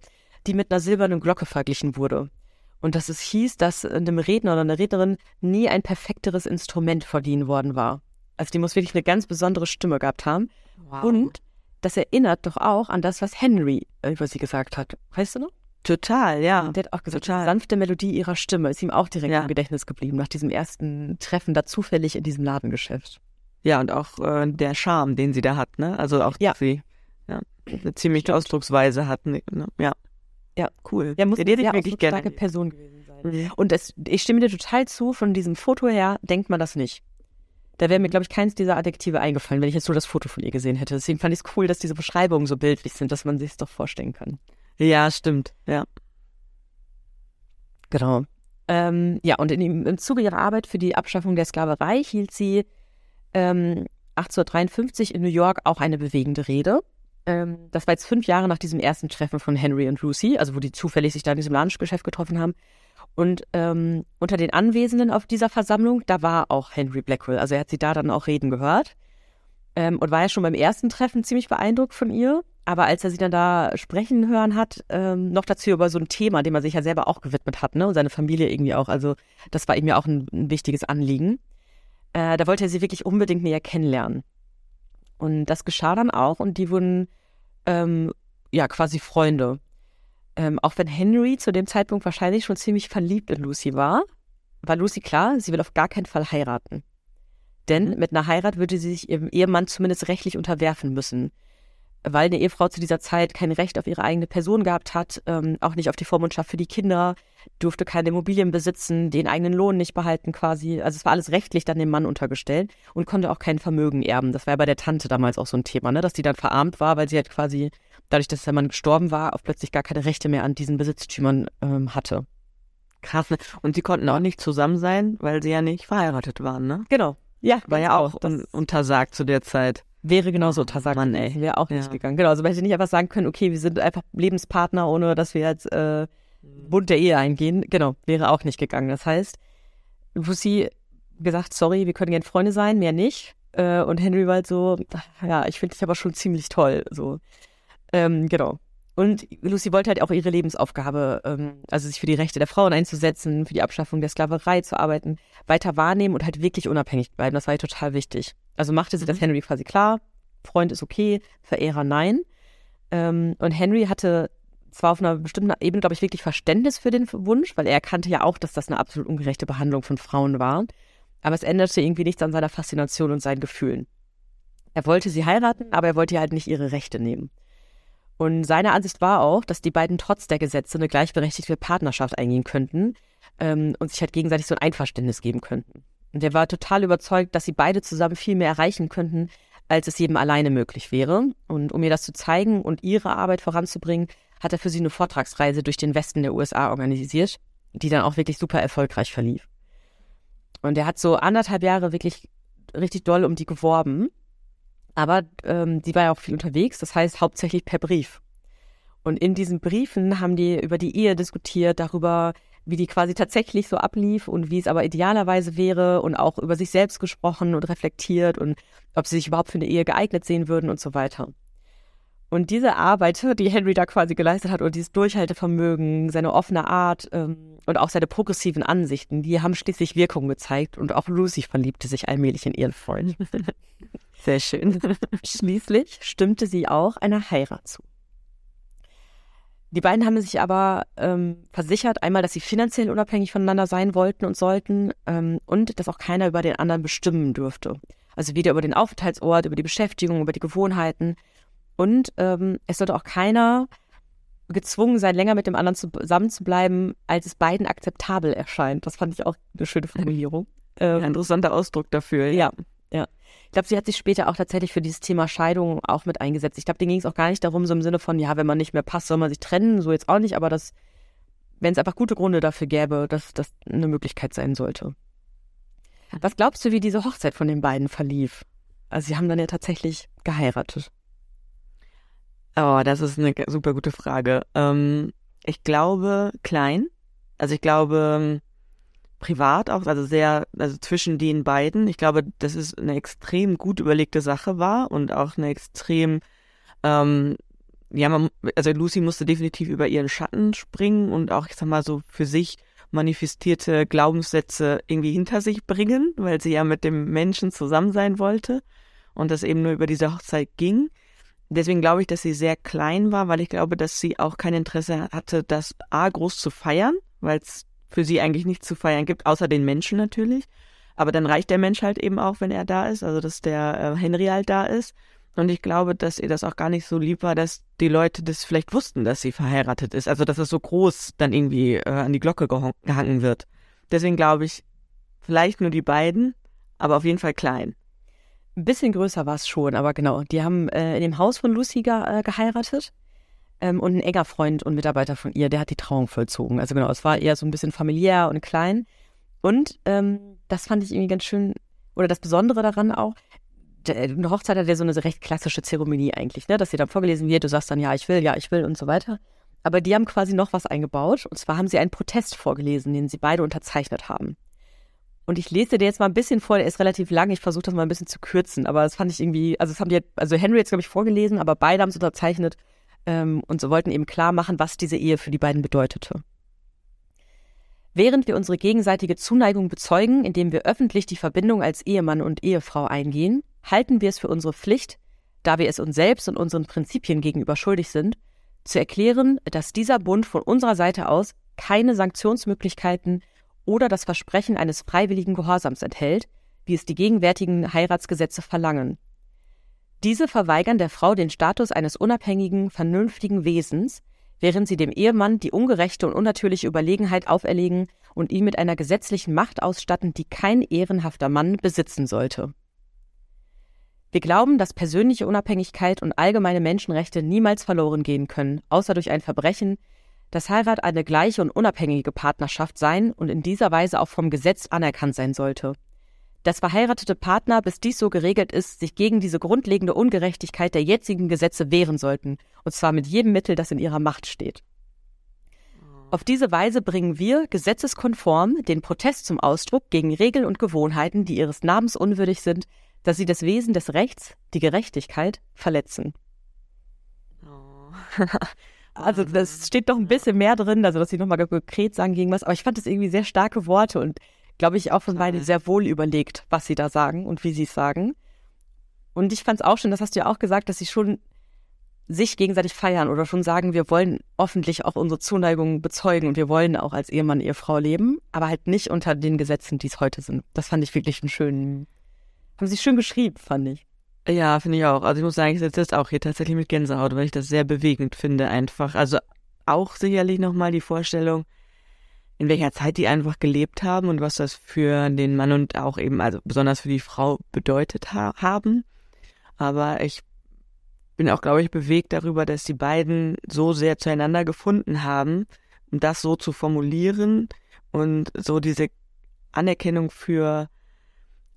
die mit einer silbernen Glocke verglichen wurde. Und dass es hieß, dass einem Redner oder einer Rednerin nie ein perfekteres Instrument verliehen worden war. Also die muss wirklich eine ganz besondere Stimme gehabt haben. Wow. Und das erinnert doch auch an das, was Henry über sie gesagt hat. Weißt du noch? Total, ja. Der hat auch gesagt, Total. die sanfte Melodie ihrer Stimme ist ihm auch direkt ja. im Gedächtnis geblieben, nach diesem ersten Treffen da zufällig in diesem Ladengeschäft. Ja, und auch äh, der Charme, den sie da hat, ne? Also auch, ja. sie ja, eine ziemliche Ausdrucksweise hat, ne? Ja. Ja, cool. Ja, muss eine sehr wirklich gerne. starke Person gewesen sein. Mhm. Und es, ich stimme dir total zu, von diesem Foto her denkt man das nicht. Da wäre mir, glaube ich, keins dieser Adjektive eingefallen, wenn ich jetzt nur das Foto von ihr gesehen hätte. Deswegen fand ich es cool, dass diese Beschreibungen so bildlich sind, dass man sich es doch vorstellen kann. Ja, stimmt. Ja. Genau. Ähm, ja, und in, im Zuge ihrer Arbeit für die Abschaffung der Sklaverei hielt sie ähm, 1853 in New York auch eine bewegende Rede. Ähm, das war jetzt fünf Jahre nach diesem ersten Treffen von Henry und Lucy, also wo die zufällig sich da in diesem Lunchgeschäft getroffen haben. Und ähm, unter den Anwesenden auf dieser Versammlung, da war auch Henry Blackwell. Also er hat sie da dann auch reden gehört. Ähm, und war ja schon beim ersten Treffen ziemlich beeindruckt von ihr. Aber als er sie dann da sprechen hören hat, ähm, noch dazu über so ein Thema, dem er sich ja selber auch gewidmet hat, ne? Und seine Familie irgendwie auch. Also das war ihm ja auch ein, ein wichtiges Anliegen. Äh, da wollte er sie wirklich unbedingt näher kennenlernen. Und das geschah dann auch und die wurden ähm, ja quasi Freunde. Ähm, auch wenn Henry zu dem Zeitpunkt wahrscheinlich schon ziemlich verliebt in Lucy war, war Lucy klar, sie will auf gar keinen Fall heiraten. Denn mhm. mit einer Heirat würde sie sich ihrem Ehemann zumindest rechtlich unterwerfen müssen weil eine Ehefrau zu dieser Zeit kein Recht auf ihre eigene Person gehabt hat, ähm, auch nicht auf die Vormundschaft für die Kinder, durfte keine Immobilien besitzen, den eigenen Lohn nicht behalten quasi. Also es war alles rechtlich dann dem Mann untergestellt und konnte auch kein Vermögen erben. Das war ja bei der Tante damals auch so ein Thema, ne? dass die dann verarmt war, weil sie halt quasi, dadurch, dass der Mann gestorben war, auch plötzlich gar keine Rechte mehr an diesen Besitztümern ähm, hatte. Krass. Ne? Und sie konnten auch nicht zusammen sein, weil sie ja nicht verheiratet waren, ne? Genau. Ja. War ja auch un untersagt zu der Zeit. Wäre genauso Tasak. Mann, ey. Wäre auch nicht ja. gegangen. Genau, also man hätte nicht einfach sagen können, okay, wir sind einfach Lebenspartner, ohne dass wir jetzt äh, mhm. Bund der Ehe eingehen. Genau, wäre auch nicht gegangen. Das heißt, Lucy gesagt, sorry, wir können gerne Freunde sein, mehr nicht. Äh, und Henry war halt so, ja, ich finde dich aber schon ziemlich toll. So. Ähm, genau. Und Lucy wollte halt auch ihre Lebensaufgabe, ähm, also sich für die Rechte der Frauen einzusetzen, für die Abschaffung der Sklaverei zu arbeiten, weiter wahrnehmen und halt wirklich unabhängig bleiben. Das war ihr total wichtig. Also machte sie mhm. das Henry quasi klar, Freund ist okay, Verehrer nein. Ähm, und Henry hatte zwar auf einer bestimmten Ebene, glaube ich, wirklich Verständnis für den Wunsch, weil er erkannte ja auch, dass das eine absolut ungerechte Behandlung von Frauen war. Aber es änderte irgendwie nichts an seiner Faszination und seinen Gefühlen. Er wollte sie heiraten, aber er wollte ihr halt nicht ihre Rechte nehmen. Und seine Ansicht war auch, dass die beiden trotz der Gesetze eine gleichberechtigte Partnerschaft eingehen könnten ähm, und sich halt gegenseitig so ein Einverständnis geben könnten. Und er war total überzeugt, dass sie beide zusammen viel mehr erreichen könnten, als es jedem alleine möglich wäre. Und um ihr das zu zeigen und ihre Arbeit voranzubringen, hat er für sie eine Vortragsreise durch den Westen der USA organisiert, die dann auch wirklich super erfolgreich verlief. Und er hat so anderthalb Jahre wirklich richtig doll um die geworben aber ähm, die war ja auch viel unterwegs, das heißt hauptsächlich per Brief. Und in diesen Briefen haben die über die Ehe diskutiert, darüber, wie die quasi tatsächlich so ablief und wie es aber idealerweise wäre und auch über sich selbst gesprochen und reflektiert und ob sie sich überhaupt für eine Ehe geeignet sehen würden und so weiter. Und diese Arbeit, die Henry da quasi geleistet hat und dieses Durchhaltevermögen, seine offene Art ähm, und auch seine progressiven Ansichten, die haben schließlich Wirkung gezeigt und auch Lucy verliebte sich allmählich in ihren Freund. Sehr schön. Schließlich stimmte sie auch einer Heirat zu. Die beiden haben sich aber ähm, versichert, einmal, dass sie finanziell unabhängig voneinander sein wollten und sollten ähm, und dass auch keiner über den anderen bestimmen dürfte. Also weder über den Aufenthaltsort, über die Beschäftigung, über die Gewohnheiten. Und ähm, es sollte auch keiner gezwungen sein, länger mit dem anderen zusammen zu bleiben, als es beiden akzeptabel erscheint. Das fand ich auch eine schöne Formulierung. Ähm, ja, interessanter Ausdruck dafür. Ja, ja. Ich glaube, sie hat sich später auch tatsächlich für dieses Thema Scheidung auch mit eingesetzt. Ich glaube, denen ging es auch gar nicht darum, so im Sinne von, ja, wenn man nicht mehr passt, soll man sich trennen, so jetzt auch nicht, aber dass, wenn es einfach gute Gründe dafür gäbe, dass das eine Möglichkeit sein sollte. Was glaubst du, wie diese Hochzeit von den beiden verlief? Also sie haben dann ja tatsächlich geheiratet. Oh, das ist eine super gute Frage. Ähm, ich glaube klein. Also ich glaube privat auch, also sehr, also zwischen den beiden. Ich glaube, dass es eine extrem gut überlegte Sache war und auch eine extrem, ähm, ja, man, also Lucy musste definitiv über ihren Schatten springen und auch, ich sag mal, so für sich manifestierte Glaubenssätze irgendwie hinter sich bringen, weil sie ja mit dem Menschen zusammen sein wollte und das eben nur über diese Hochzeit ging. Deswegen glaube ich, dass sie sehr klein war, weil ich glaube, dass sie auch kein Interesse hatte, das A groß zu feiern, weil es für sie eigentlich nichts zu feiern gibt, außer den Menschen natürlich. Aber dann reicht der Mensch halt eben auch, wenn er da ist, also dass der äh, Henry halt da ist. Und ich glaube, dass ihr das auch gar nicht so lieb war, dass die Leute das vielleicht wussten, dass sie verheiratet ist. Also dass es so groß dann irgendwie äh, an die Glocke gehangen wird. Deswegen glaube ich, vielleicht nur die beiden, aber auf jeden Fall klein. Ein bisschen größer war es schon, aber genau. Die haben äh, in dem Haus von Lucy ge äh, geheiratet. Ähm, und ein enger Freund und Mitarbeiter von ihr, der hat die Trauung vollzogen. Also genau, es war eher so ein bisschen familiär und klein. Und ähm, das fand ich irgendwie ganz schön, oder das Besondere daran auch, eine Hochzeit hat ja so eine recht klassische Zeremonie eigentlich, ne? dass sie dann vorgelesen wird, du sagst dann, ja, ich will, ja, ich will und so weiter. Aber die haben quasi noch was eingebaut. Und zwar haben sie einen Protest vorgelesen, den sie beide unterzeichnet haben. Und ich lese dir jetzt mal ein bisschen vor, der ist relativ lang. Ich versuche das mal ein bisschen zu kürzen. Aber das fand ich irgendwie, also das haben die, also Henry jetzt, glaube ich, vorgelesen, aber beide haben es unterzeichnet ähm, und so wollten eben klar machen, was diese Ehe für die beiden bedeutete. Während wir unsere gegenseitige Zuneigung bezeugen, indem wir öffentlich die Verbindung als Ehemann und Ehefrau eingehen, halten wir es für unsere Pflicht, da wir es uns selbst und unseren Prinzipien gegenüber schuldig sind, zu erklären, dass dieser Bund von unserer Seite aus keine Sanktionsmöglichkeiten oder das Versprechen eines freiwilligen Gehorsams enthält, wie es die gegenwärtigen Heiratsgesetze verlangen, diese verweigern der Frau den Status eines unabhängigen, vernünftigen Wesens, während sie dem Ehemann die ungerechte und unnatürliche Überlegenheit auferlegen und ihn mit einer gesetzlichen Macht ausstatten, die kein ehrenhafter Mann besitzen sollte. Wir glauben, dass persönliche Unabhängigkeit und allgemeine Menschenrechte niemals verloren gehen können, außer durch ein Verbrechen, dass Heirat eine gleiche und unabhängige Partnerschaft sein und in dieser Weise auch vom Gesetz anerkannt sein sollte. Dass verheiratete Partner, bis dies so geregelt ist, sich gegen diese grundlegende Ungerechtigkeit der jetzigen Gesetze wehren sollten, und zwar mit jedem Mittel, das in ihrer Macht steht. Auf diese Weise bringen wir, gesetzeskonform, den Protest zum Ausdruck gegen Regeln und Gewohnheiten, die ihres Namens unwürdig sind, dass sie das Wesen des Rechts, die Gerechtigkeit, verletzen. Oh. also das steht doch ein bisschen mehr drin, also dass sie nochmal konkret sagen gegen was, aber ich fand das irgendwie sehr starke Worte und glaube ich auch von beiden sehr wohl überlegt, was sie da sagen und wie sie es sagen. Und ich fand es auch schon, das hast du ja auch gesagt, dass sie schon sich gegenseitig feiern oder schon sagen, wir wollen öffentlich auch unsere Zuneigung bezeugen und wir wollen auch als Ehemann, Ehefrau leben, aber halt nicht unter den Gesetzen, die es heute sind. Das fand ich wirklich einen schönen, haben sie schön geschrieben, fand ich. Ja, finde ich auch. Also ich muss sagen, ich setze jetzt auch hier tatsächlich mit Gänsehaut, weil ich das sehr bewegend finde einfach. Also auch sicherlich nochmal die Vorstellung, in welcher Zeit die einfach gelebt haben und was das für den Mann und auch eben, also besonders für die Frau bedeutet ha haben. Aber ich bin auch, glaube ich, bewegt darüber, dass die beiden so sehr zueinander gefunden haben, um das so zu formulieren und so diese Anerkennung für,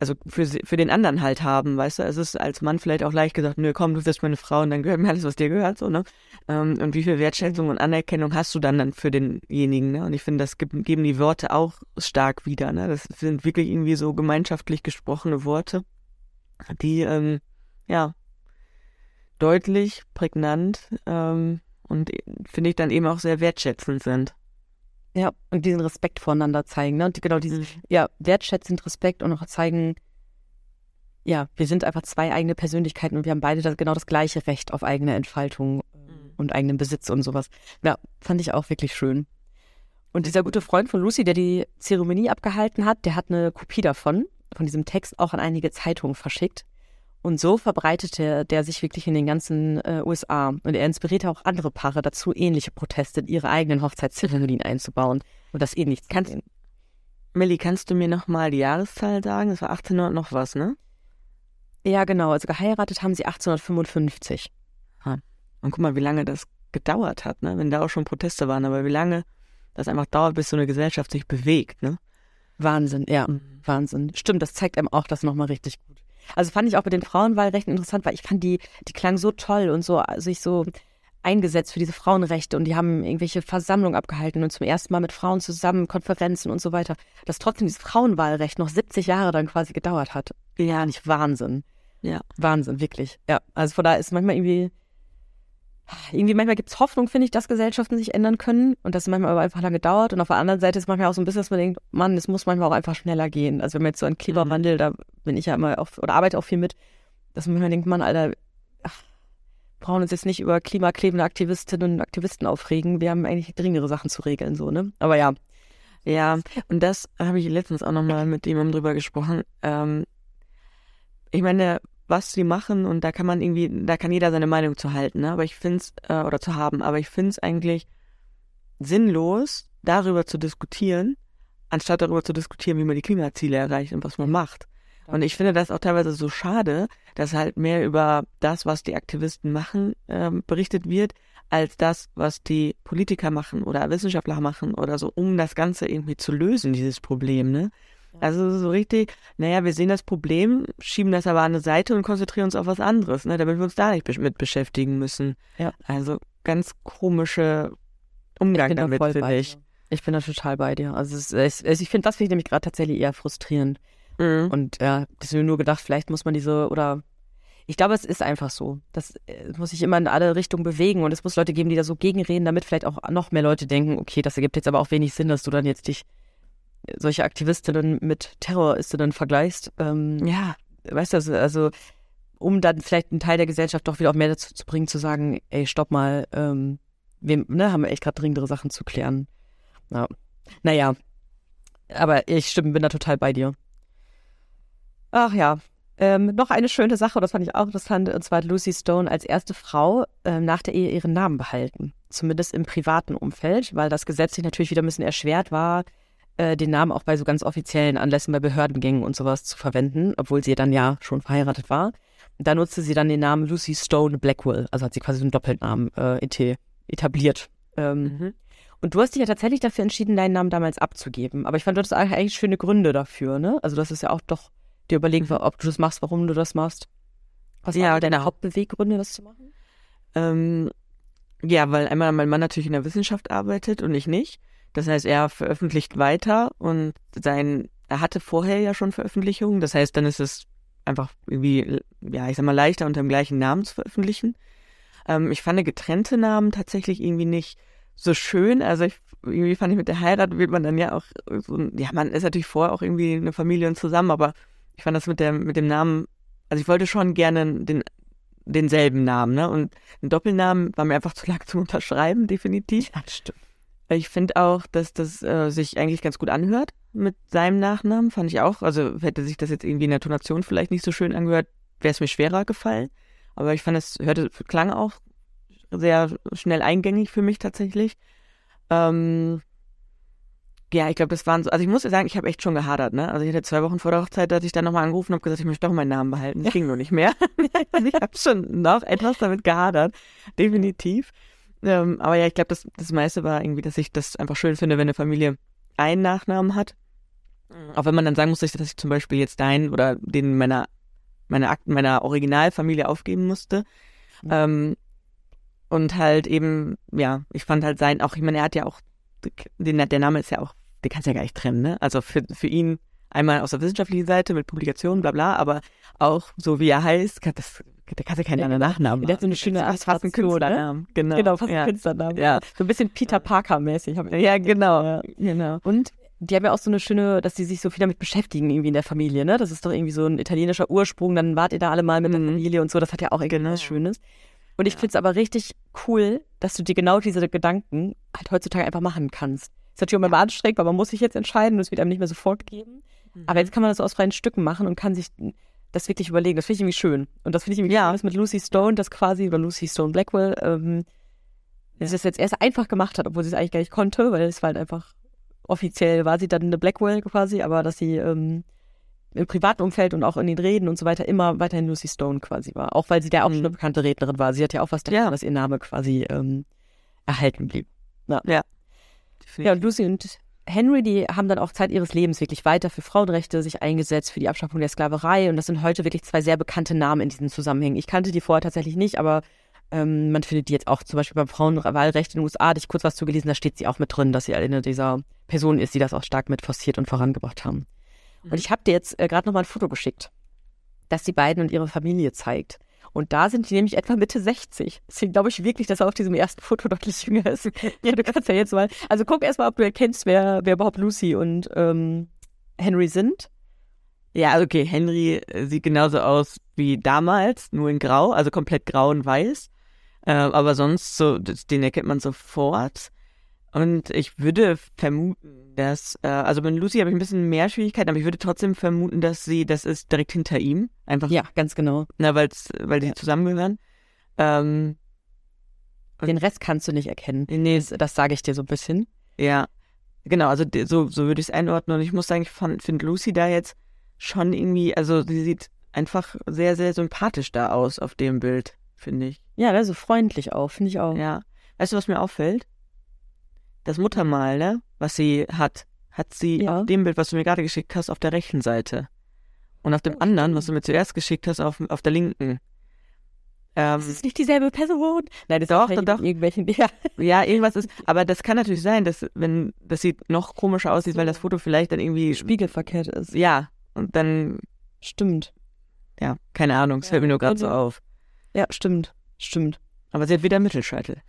also für, für den anderen halt haben, weißt du, es ist als Mann vielleicht auch leicht gesagt, nö, komm, du wirst meine Frau und dann gehört mir alles, was dir gehört, so, ne? Ähm, und wie viel Wertschätzung und Anerkennung hast du dann dann für denjenigen, ne? Und ich finde, das geben die Worte auch stark wieder, ne? Das sind wirklich irgendwie so gemeinschaftlich gesprochene Worte, die, ähm, ja, deutlich, prägnant ähm, und finde ich dann eben auch sehr wertschätzend sind. Ja, und diesen Respekt voneinander zeigen, ne? Und genau diesen, mhm. ja, wertschätzend Respekt und auch zeigen, ja, wir sind einfach zwei eigene Persönlichkeiten und wir haben beide das, genau das gleiche Recht auf eigene Entfaltung mhm. und eigenen Besitz und sowas. Ja, fand ich auch wirklich schön. Und dieser gute Freund von Lucy, der die Zeremonie abgehalten hat, der hat eine Kopie davon, von diesem Text auch an einige Zeitungen verschickt. Und so verbreitete der sich wirklich in den ganzen äh, USA. Und er inspirierte auch andere Paare dazu, ähnliche Proteste in ihre eigenen Hochzeitszeremonien einzubauen und das ähnlich zu kannst, Millie, kannst du mir nochmal die Jahreszahl sagen? Das war 1800 noch was, ne? Ja, genau. Also geheiratet haben sie 1855. Ha. Und guck mal, wie lange das gedauert hat, ne? Wenn da auch schon Proteste waren, aber wie lange das einfach dauert, bis so eine Gesellschaft sich bewegt, ne? Wahnsinn, ja, mhm. Wahnsinn. Stimmt, das zeigt einem auch das nochmal richtig gut. Also fand ich auch mit den Frauenwahlrechten interessant, weil ich fand die, die klang so toll und so, sich so eingesetzt für diese Frauenrechte und die haben irgendwelche Versammlungen abgehalten und zum ersten Mal mit Frauen zusammen Konferenzen und so weiter, dass trotzdem dieses Frauenwahlrecht noch 70 Jahre dann quasi gedauert hat. Ja, nicht Wahnsinn. Ja. Wahnsinn, wirklich. Ja, also von da ist manchmal irgendwie, irgendwie manchmal gibt es Hoffnung, finde ich, dass Gesellschaften sich ändern können und dass es manchmal aber einfach lange dauert. Und auf der anderen Seite ist manchmal auch so ein bisschen, dass man denkt, Mann, es muss manchmal auch einfach schneller gehen. Also wenn man jetzt so an Klimawandel, mhm. da bin ich ja immer auch, oder arbeite auch viel mit, dass man manchmal denkt, Mann, Alter, ach, brauchen uns jetzt nicht über klimaklebende Aktivistinnen und Aktivisten aufregen. Wir haben eigentlich dringere Sachen zu regeln, so, ne? Aber ja. Ja, und das habe ich letztens auch nochmal mit jemandem drüber gesprochen. Ähm, ich meine, was sie machen und da kann man irgendwie, da kann jeder seine Meinung zu halten, ne? aber ich finde es, äh, oder zu haben, aber ich finde es eigentlich sinnlos, darüber zu diskutieren, anstatt darüber zu diskutieren, wie man die Klimaziele erreicht und was man macht. Und ich finde das auch teilweise so schade, dass halt mehr über das, was die Aktivisten machen, ähm, berichtet wird, als das, was die Politiker machen oder Wissenschaftler machen oder so, um das Ganze irgendwie zu lösen, dieses Problem, ne? Also so richtig, naja, wir sehen das Problem, schieben das aber an eine Seite und konzentrieren uns auf was anderes, ne, damit wir uns da nicht mit beschäftigen müssen. Ja. Also ganz komische Umgang damit, finde ich. Ich bin da total bei dir. Also, es, es, ich finde, das finde ich nämlich gerade tatsächlich eher frustrierend. Mhm. Und ja, das mir nur gedacht, vielleicht muss man diese, oder ich glaube, es ist einfach so. Das äh, muss sich immer in alle Richtungen bewegen und es muss Leute geben, die da so gegenreden, damit vielleicht auch noch mehr Leute denken, okay, das ergibt jetzt aber auch wenig Sinn, dass du dann jetzt dich solche Aktivistinnen mit Terroristinnen vergleichst. Ähm, ja, weißt du, also um dann vielleicht einen Teil der Gesellschaft doch wieder auch mehr dazu zu bringen, zu sagen, ey, stopp mal, ähm, wir ne, haben echt gerade dringendere Sachen zu klären. Ja. Naja, aber ich stimme, bin da total bei dir. Ach ja, ähm, noch eine schöne Sache, das fand ich auch interessant, und zwar hat Lucy Stone als erste Frau ähm, nach der Ehe ihren Namen behalten. Zumindest im privaten Umfeld, weil das gesetzlich natürlich wieder ein bisschen erschwert war, äh, den Namen auch bei so ganz offiziellen Anlässen, bei Behördengängen und sowas zu verwenden, obwohl sie dann ja schon verheiratet war. Da nutzte sie dann den Namen Lucy Stone Blackwell, also hat sie quasi so einen Doppelnamen äh, etabliert. Ähm, mhm. Und du hast dich ja tatsächlich dafür entschieden, deinen Namen damals abzugeben. Aber ich fand, du hattest eigentlich schöne Gründe dafür, ne? Also das ist ja auch doch dir überlegt, ob du das machst, warum du das machst? Was Ja, waren deine. Hauptbeweggründe, das zu machen? Ähm, ja, weil einmal mein Mann natürlich in der Wissenschaft arbeitet und ich nicht. Das heißt, er veröffentlicht weiter und sein, er hatte vorher ja schon Veröffentlichungen. Das heißt, dann ist es einfach irgendwie, ja, ich sag mal, leichter unter dem gleichen Namen zu veröffentlichen. Ähm, ich fand getrennte Namen tatsächlich irgendwie nicht so schön. Also ich, irgendwie fand ich mit der Heirat wird man dann ja auch so, ja, man ist natürlich vorher auch irgendwie eine Familie und zusammen, aber ich fand das mit der, mit dem Namen, also ich wollte schon gerne den, denselben Namen, ne? Und ein Doppelnamen war mir einfach zu lang zum Unterschreiben, definitiv. Ja, stimmt. Ich finde auch, dass das äh, sich eigentlich ganz gut anhört mit seinem Nachnamen, fand ich auch. Also hätte sich das jetzt irgendwie in der Tonation vielleicht nicht so schön angehört, wäre es mir schwerer gefallen. Aber ich fand, es hörte, klang auch sehr schnell eingängig für mich tatsächlich. Ähm, ja, ich glaube, das waren so, also ich muss sagen, ich habe echt schon gehadert, ne? Also ich hatte zwei Wochen vor der Hochzeit, dass ich dann nochmal angerufen und habe gesagt, ich möchte doch meinen Namen behalten. Das ging nur nicht mehr. also ich habe schon noch etwas damit gehadert, definitiv. Ähm, aber ja, ich glaube, das, das meiste war irgendwie, dass ich das einfach schön finde, wenn eine Familie einen Nachnamen hat. Auch wenn man dann sagen muss, dass ich zum Beispiel jetzt deinen oder den meiner, meiner Akten, meiner Originalfamilie aufgeben musste. Ähm, und halt eben, ja, ich fand halt sein, auch, ich meine, er hat ja auch, den, der Name ist ja auch, den kannst du ja gar nicht trennen, ne? Also für, für ihn einmal aus der wissenschaftlichen Seite mit Publikationen, bla bla, aber auch so wie er heißt, das, da kannst du keinen Ja, anderen Nachnamen Der hat so eine schöne fast ein Assoziation, ne? Künstlernamen. Genau. Genau, fast ja. Künstlernamen. Ja. So ein bisschen Peter Parker-mäßig. Ja, genau. Ja. genau. Und die haben ja auch so eine schöne, dass die sich so viel damit beschäftigen, irgendwie in der Familie, ne? Das ist doch irgendwie so ein italienischer Ursprung, dann wart ihr da alle mal mit der Mhm. Familie und so, das hat ja auch irgendwie Genau. was Schönes. Und ich Ja. finde es aber richtig cool, dass du dir genau diese Gedanken halt heutzutage einfach machen kannst. Ist natürlich auch immer anstrengend, weil man muss sich jetzt entscheiden und es wird einem nicht mehr so vorgegeben. Mhm. Aber jetzt kann man das so aus freien Stücken machen und kann sich das wirklich überlegen. Das finde ich irgendwie schön. Und das finde ich irgendwie Ja. schön, mit Lucy Stone, das quasi, oder Lucy Stone Blackwell, ähm, sie das jetzt erst einfach gemacht hat, obwohl sie es eigentlich gar nicht konnte, weil es war halt einfach offiziell war sie dann eine Blackwell quasi, aber dass sie ähm, im privaten Umfeld und auch in den Reden und so weiter immer weiterhin Lucy Stone quasi war. Auch weil sie da auch Mhm. schon eine bekannte Rednerin war. Sie hat ja auch was davon, Ja. dass ihr Name quasi ähm, erhalten blieb. Definitiv. Ja, und Lucy und Henry, die haben dann auch Zeit ihres Lebens wirklich weiter für Frauenrechte sich eingesetzt, für die Abschaffung der Sklaverei. Und das sind heute wirklich zwei sehr bekannte Namen in diesen Zusammenhängen. Ich kannte die vorher tatsächlich nicht, aber ähm, man findet die jetzt auch zum Beispiel beim Frauenwahlrecht in den USA. Hatte ich kurz was zugelesen, da steht sie auch mit drin, dass sie eine dieser Personen ist, die das auch stark mit forciert und vorangebracht haben. Mhm. Und ich habe dir jetzt äh, gerade nochmal ein Foto geschickt, das die beiden und ihre Familie zeigt. Und da sind die nämlich etwa Mitte 60. Deswegen glaube ich wirklich, dass er auf diesem ersten Foto deutlich jünger ist. ja, du kannst ja jetzt mal. Also guck erst mal, ob du erkennst, wer, wer überhaupt Lucy und ähm, Henry sind. Ja, okay, Henry äh, sieht genauso aus wie damals, nur in grau, also komplett grau und weiß. Äh, aber sonst, so, den erkennt man sofort. Und ich würde vermuten, dass, äh, also bei Lucy habe ich ein bisschen mehr Schwierigkeiten, aber ich würde trotzdem vermuten, dass sie, das ist direkt hinter ihm. Einfach, Ja, ganz genau. na, weil's, weil die Ja. zusammengehören. Ähm, Den Rest kannst du nicht erkennen. nee, Das, das sage ich dir so ein bisschen. Ja, genau, also so, so würde ich es einordnen. Und ich muss sagen, ich finde Lucy da jetzt schon irgendwie, also sie sieht einfach sehr, sehr sympathisch da aus auf dem Bild, finde ich. Ja, also freundlich auch, finde ich auch. Ja. Weißt du, was mir auffällt? Das Muttermal, ne, was sie hat, hat sie Ja. auf dem Bild, was du mir gerade geschickt hast, auf der rechten Seite. Und auf dem anderen, was du mir zuerst geschickt hast, auf, auf der linken. Ähm, Das ist nicht dieselbe Person. Nein, das Doch, ist doch, doch. irgendwelchen. Ja. Ja, irgendwas ist, aber das kann natürlich sein, dass, wenn, das sieht noch komischer aussieht, weil das Foto vielleicht dann irgendwie, Spiegelverkehrt ist. ja, und dann, Stimmt. ja, keine Ahnung, es Ja, fällt mir nur gerade so auf. Ja, stimmt. Stimmt. Aber sie hat wieder Mittelscheitel.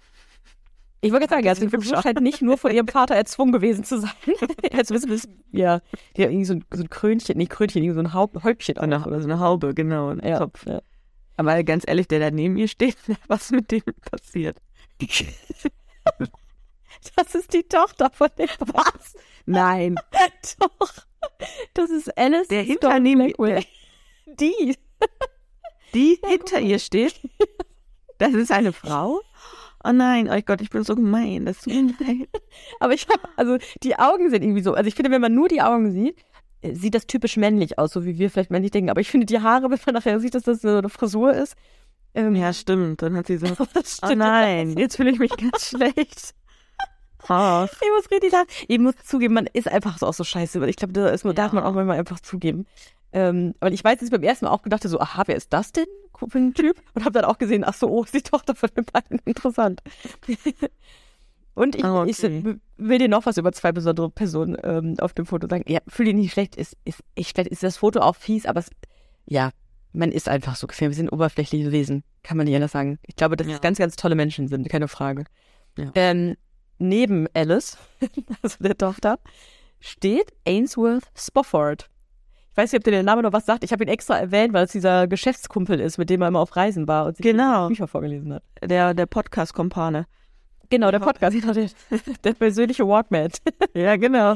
Ich wollte gerade sagen, also Hübsch sie scheint nicht nur von ihrem Vater erzwungen gewesen zu sein. Jetzt wissen wir es. Ja, die hat irgendwie so ein, so ein Krönchen, nicht Krönchen, irgendwie so ein Haupt, Häubchen. Und eine, oder so eine Haube, genau, ein ja, Topf. ja. Aber ganz ehrlich, der da neben ihr steht, was mit dem passiert? Das ist die Tochter von dem Was? Nein. Doch. Das ist Alice. Der hinter neben Blackwell. Die. Die hinter ihr steht, das ist eine Frau? Oh nein, oh Gott, ich bin so gemein. Das tut mir leid. Aber ich habe, also die Augen sind irgendwie so. Also ich finde, wenn man nur die Augen sieht, äh, sieht das typisch männlich aus, so wie wir vielleicht männlich denken. Aber ich finde die Haare, wenn man nachher sieht, dass das so eine Frisur ist. Ähm, Ja, stimmt. Dann hat sie so, oh nein, jetzt fühle ich mich ganz schlecht. Oh. Ich muss richtig sagen, ich muss zugeben, man ist einfach so auch so scheiße. Ich glaube, da ist, darf man Ja. auch manchmal einfach zugeben. Ähm, und ich weiß, dass ich beim ersten Mal auch gedacht so, aha, wer ist das denn für ein Typ? Und habe dann auch gesehen, ach so, oh, ist die Tochter von den beiden. Interessant. Und ich, Ah, okay. ich will dir noch was über zwei besondere Personen ähm, auf dem Foto sagen. Ja, fühl dich nicht schlecht. Ist, ist, ich, vielleicht ist das Foto auch fies, aber es, ja, man ist einfach so gefilmt. Wir sind oberflächliche Wesen. Kann man nicht anders sagen. Ich glaube, dass Ja. es ganz, ganz tolle Menschen sind. Keine Frage. Ja. Ähm, neben Alice, also der Tochter, steht Ainsworth Spofford. Ich weiß nicht, ob dir der Name noch was sagt. Ich habe ihn extra erwähnt, weil es dieser Geschäftskumpel ist, mit dem er immer auf Reisen war und sich Genau. Bücher vorgelesen hat. Der, der Podcast-Kompane. Genau, der Podcast, genau, der, der persönliche Walkman. Ja, genau.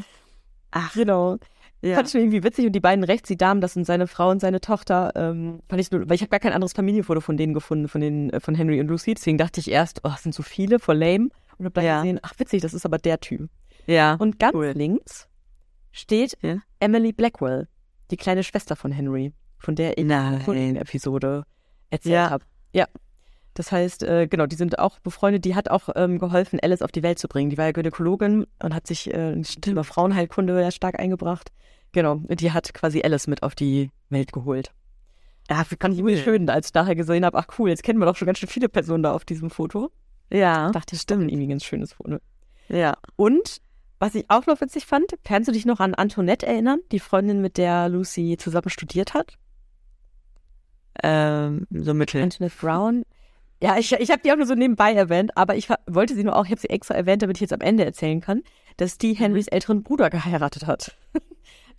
Ach, genau. Ja. Fand ich mir irgendwie witzig und die beiden rechts, die Damen, das sind seine Frau und seine Tochter, ähm, fand ich nur, weil ich habe gar kein anderes Familienfoto von denen gefunden, von den, äh, von Henry und Lucy, deswegen dachte ich erst, oh, es sind so viele, voll lame und hab dann Ja. gesehen, ach witzig, das ist aber der Typ. ja. Und ganz Cool. links steht Ja. Emily Blackwell, die kleine Schwester von Henry, von der ich in der Episode erzählt Ja. habe. Ja. Das heißt, äh, genau, die sind auch befreundet. Die hat auch ähm, geholfen, Alice auf die Welt zu bringen. Die war ja Gynäkologin und hat sich äh, Thema Frauenheilkunde ja stark eingebracht. Genau, die hat quasi Alice mit auf die Welt geholt. Ja, fand ich irgendwie schön, als ich nachher gesehen habe, ach cool, jetzt kennen wir doch schon ganz schön viele Personen da auf diesem Foto. Ja. Dachte ich, stimmt, irgendwie ein ganz schönes Foto. Ja. Und was ich auch noch witzig fand, kannst du dich noch an Antoinette erinnern, die Freundin, mit der Lucy zusammen studiert hat? Ähm, so mittel. Antoinette Brown. Ja, ich, ich habe die auch nur so nebenbei erwähnt, aber ich wollte sie nur auch, ich habe sie extra erwähnt, damit ich jetzt am Ende erzählen kann, dass die Henrys älteren Bruder geheiratet hat.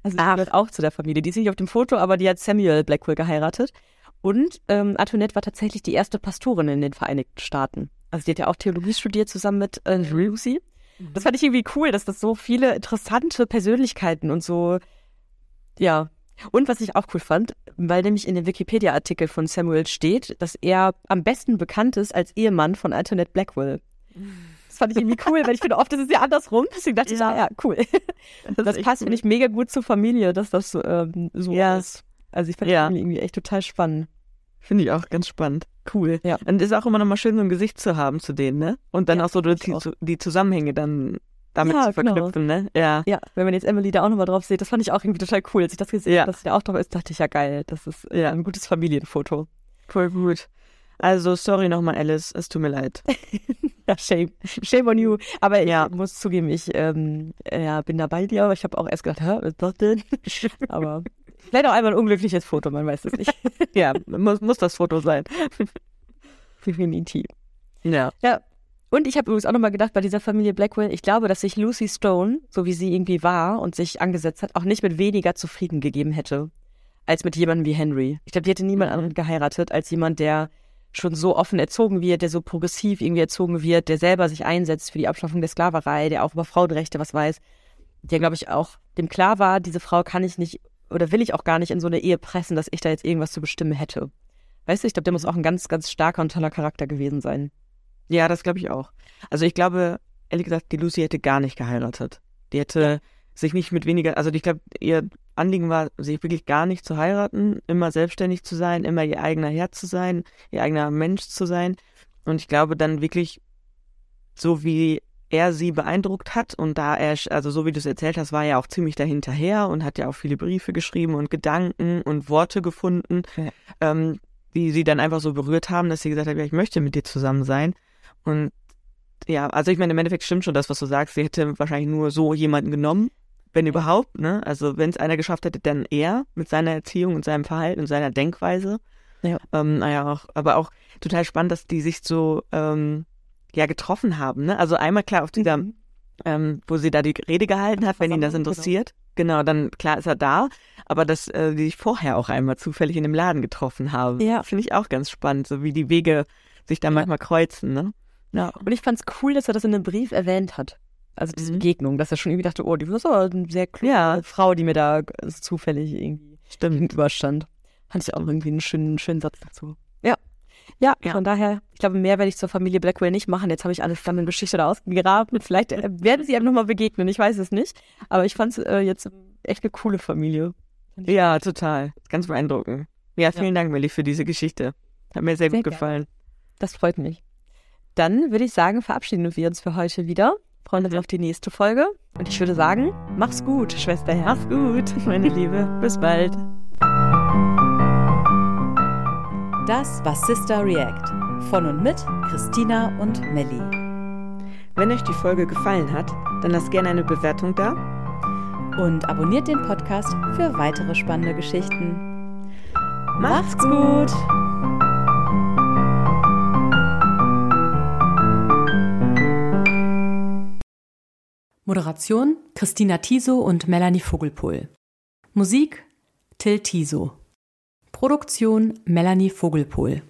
Also die gehört auch zu der Familie. Die ist nicht auf dem Foto, aber die hat Samuel Blackwell geheiratet. Und ähm, Antoinette war tatsächlich die erste Pastorin in den Vereinigten Staaten. Also die hat ja auch Theologie studiert zusammen mit äh, Lucy. Das fand ich irgendwie cool, dass das so viele interessante Persönlichkeiten und so, ja. Und was ich auch cool fand, weil nämlich in dem Wikipedia-Artikel von Samuel steht, dass er am besten bekannt ist als Ehemann von Antoinette Blackwell. Das fand ich irgendwie cool, weil ich finde, oft ist es ja andersrum. Deswegen dachte Ja. ich, ah, ja, cool. Das, echt passt, cool. finde ich, mega gut zur Familie, dass das so, ähm, so Ja. ist. Also ich fand Ja. das irgendwie echt total spannend. Finde ich auch ganz spannend. Cool. Ja. Und ist auch immer noch mal schön, so ein Gesicht zu haben zu denen, ne? Und dann Ja, auch so die, auch. die Zusammenhänge dann damit Ja, zu genau. verknüpfen, ne? Ja. Ja, wenn man jetzt Emily da auch nochmal drauf sieht, das fand ich auch irgendwie total cool. Als ich das gesehen Ja. habe, dass sie da auch drauf ist, dachte ich, ja geil, das ist äh, Ja. ein gutes Familienfoto. Voll gut. Also, sorry nochmal, Alice. Es tut mir leid. Ja, shame. Shame on you. Aber Ja. ich muss zugeben, ich ähm, ja, bin da bei dir, aber ich habe auch erst gedacht, hä, was ist das denn? aber vielleicht auch einmal ein unglückliches Foto, man weiß es nicht. ja, muss, muss das Foto sein. Definitiv. Ja. Ja. Und ich habe übrigens auch nochmal gedacht, bei dieser Familie Blackwell, ich glaube, dass sich Lucy Stone, so wie sie irgendwie war und sich angesetzt hat, auch nicht mit weniger zufrieden gegeben hätte, als mit jemandem wie Henry. Ich glaube, die hätte niemand Mhm. anderen geheiratet, als jemand, der schon so offen erzogen wird, der so progressiv irgendwie erzogen wird, der selber sich einsetzt für die Abschaffung der Sklaverei, der auch über Frauenrechte was weiß, der, glaube ich, auch dem klar war, diese Frau kann ich nicht oder will ich auch gar nicht in so eine Ehe pressen, dass ich da jetzt irgendwas zu bestimmen hätte. Weißt du, ich glaube, der muss auch ein ganz, ganz starker und toller Charakter gewesen sein. Ja, das glaube ich auch. Also ich glaube, ehrlich gesagt, die Lucy hätte gar nicht geheiratet. Die hätte sich nicht mit weniger, also ich glaube, ihr Anliegen war, sich wirklich gar nicht zu heiraten, immer selbstständig zu sein, immer ihr eigener Herr zu sein, ihr eigener Mensch zu sein. Und ich glaube dann wirklich, so wie er sie beeindruckt hat und da er, also so wie du es erzählt hast, war er auch ziemlich dahinterher und hat ja auch viele Briefe geschrieben und Gedanken und Worte gefunden, Ja. ähm, die sie dann einfach so berührt haben, dass sie gesagt hat, ja, ich möchte mit dir zusammen sein. Und ja, also ich meine, im Endeffekt stimmt schon das, was du sagst. Sie hätte wahrscheinlich nur so jemanden genommen, wenn überhaupt, ne? Also wenn es einer geschafft hätte, dann er mit seiner Erziehung und seinem Verhalten und seiner Denkweise. Ja. Ähm, naja, auch, aber auch total spannend, dass die sich so ähm, ja getroffen haben, ne? Also einmal klar auf dieser, ähm, wo sie da die Rede gehalten hat, wenn ihn das Versammlung, genau. interessiert. Genau, dann klar ist er da, aber dass äh, die sich vorher auch einmal zufällig in dem Laden getroffen haben. Ja. Finde ich auch ganz spannend, so wie die Wege sich da manchmal kreuzen, ne? Ja. Und ich fand's cool, dass er das in einem Brief erwähnt hat. Also diese Mhm. Begegnung, dass er schon irgendwie dachte, oh, die ist aber eine sehr kluge Frau, die mir da so zufällig irgendwie Stimmt. gegenüberstand. Fand ich auch irgendwie einen schönen, schönen Satz dazu. Ja. Ja, Ja. von daher, ich glaube, mehr werde ich zur Familie Blackwell nicht machen. Jetzt habe ich alle spannende Geschichte da ausgegraben. Vielleicht äh, werden sie einem nochmal begegnen, ich weiß es nicht. Aber ich fand's äh, jetzt echt eine coole Familie. Ja, total. Ganz beeindruckend. Ja, vielen Dank, Melli, für diese Geschichte. Hat mir sehr, Sehr gut gerne. gefallen. Das freut mich. Dann würde ich sagen, verabschieden wir uns für heute wieder. Freuen uns auf die nächste Folge. Und ich würde sagen, mach's gut, Schwester. Mach's gut, meine Liebe. Bis bald. Das war Sister React von und mit Christina und Melli. Wenn euch die Folge gefallen hat, dann lasst gerne eine Bewertung da und abonniert den Podcast für weitere spannende Geschichten. Macht's gut! Moderation Christina Tiso und Melanie Vogelpohl. Musik Till Tiso. Produktion Melanie Vogelpohl.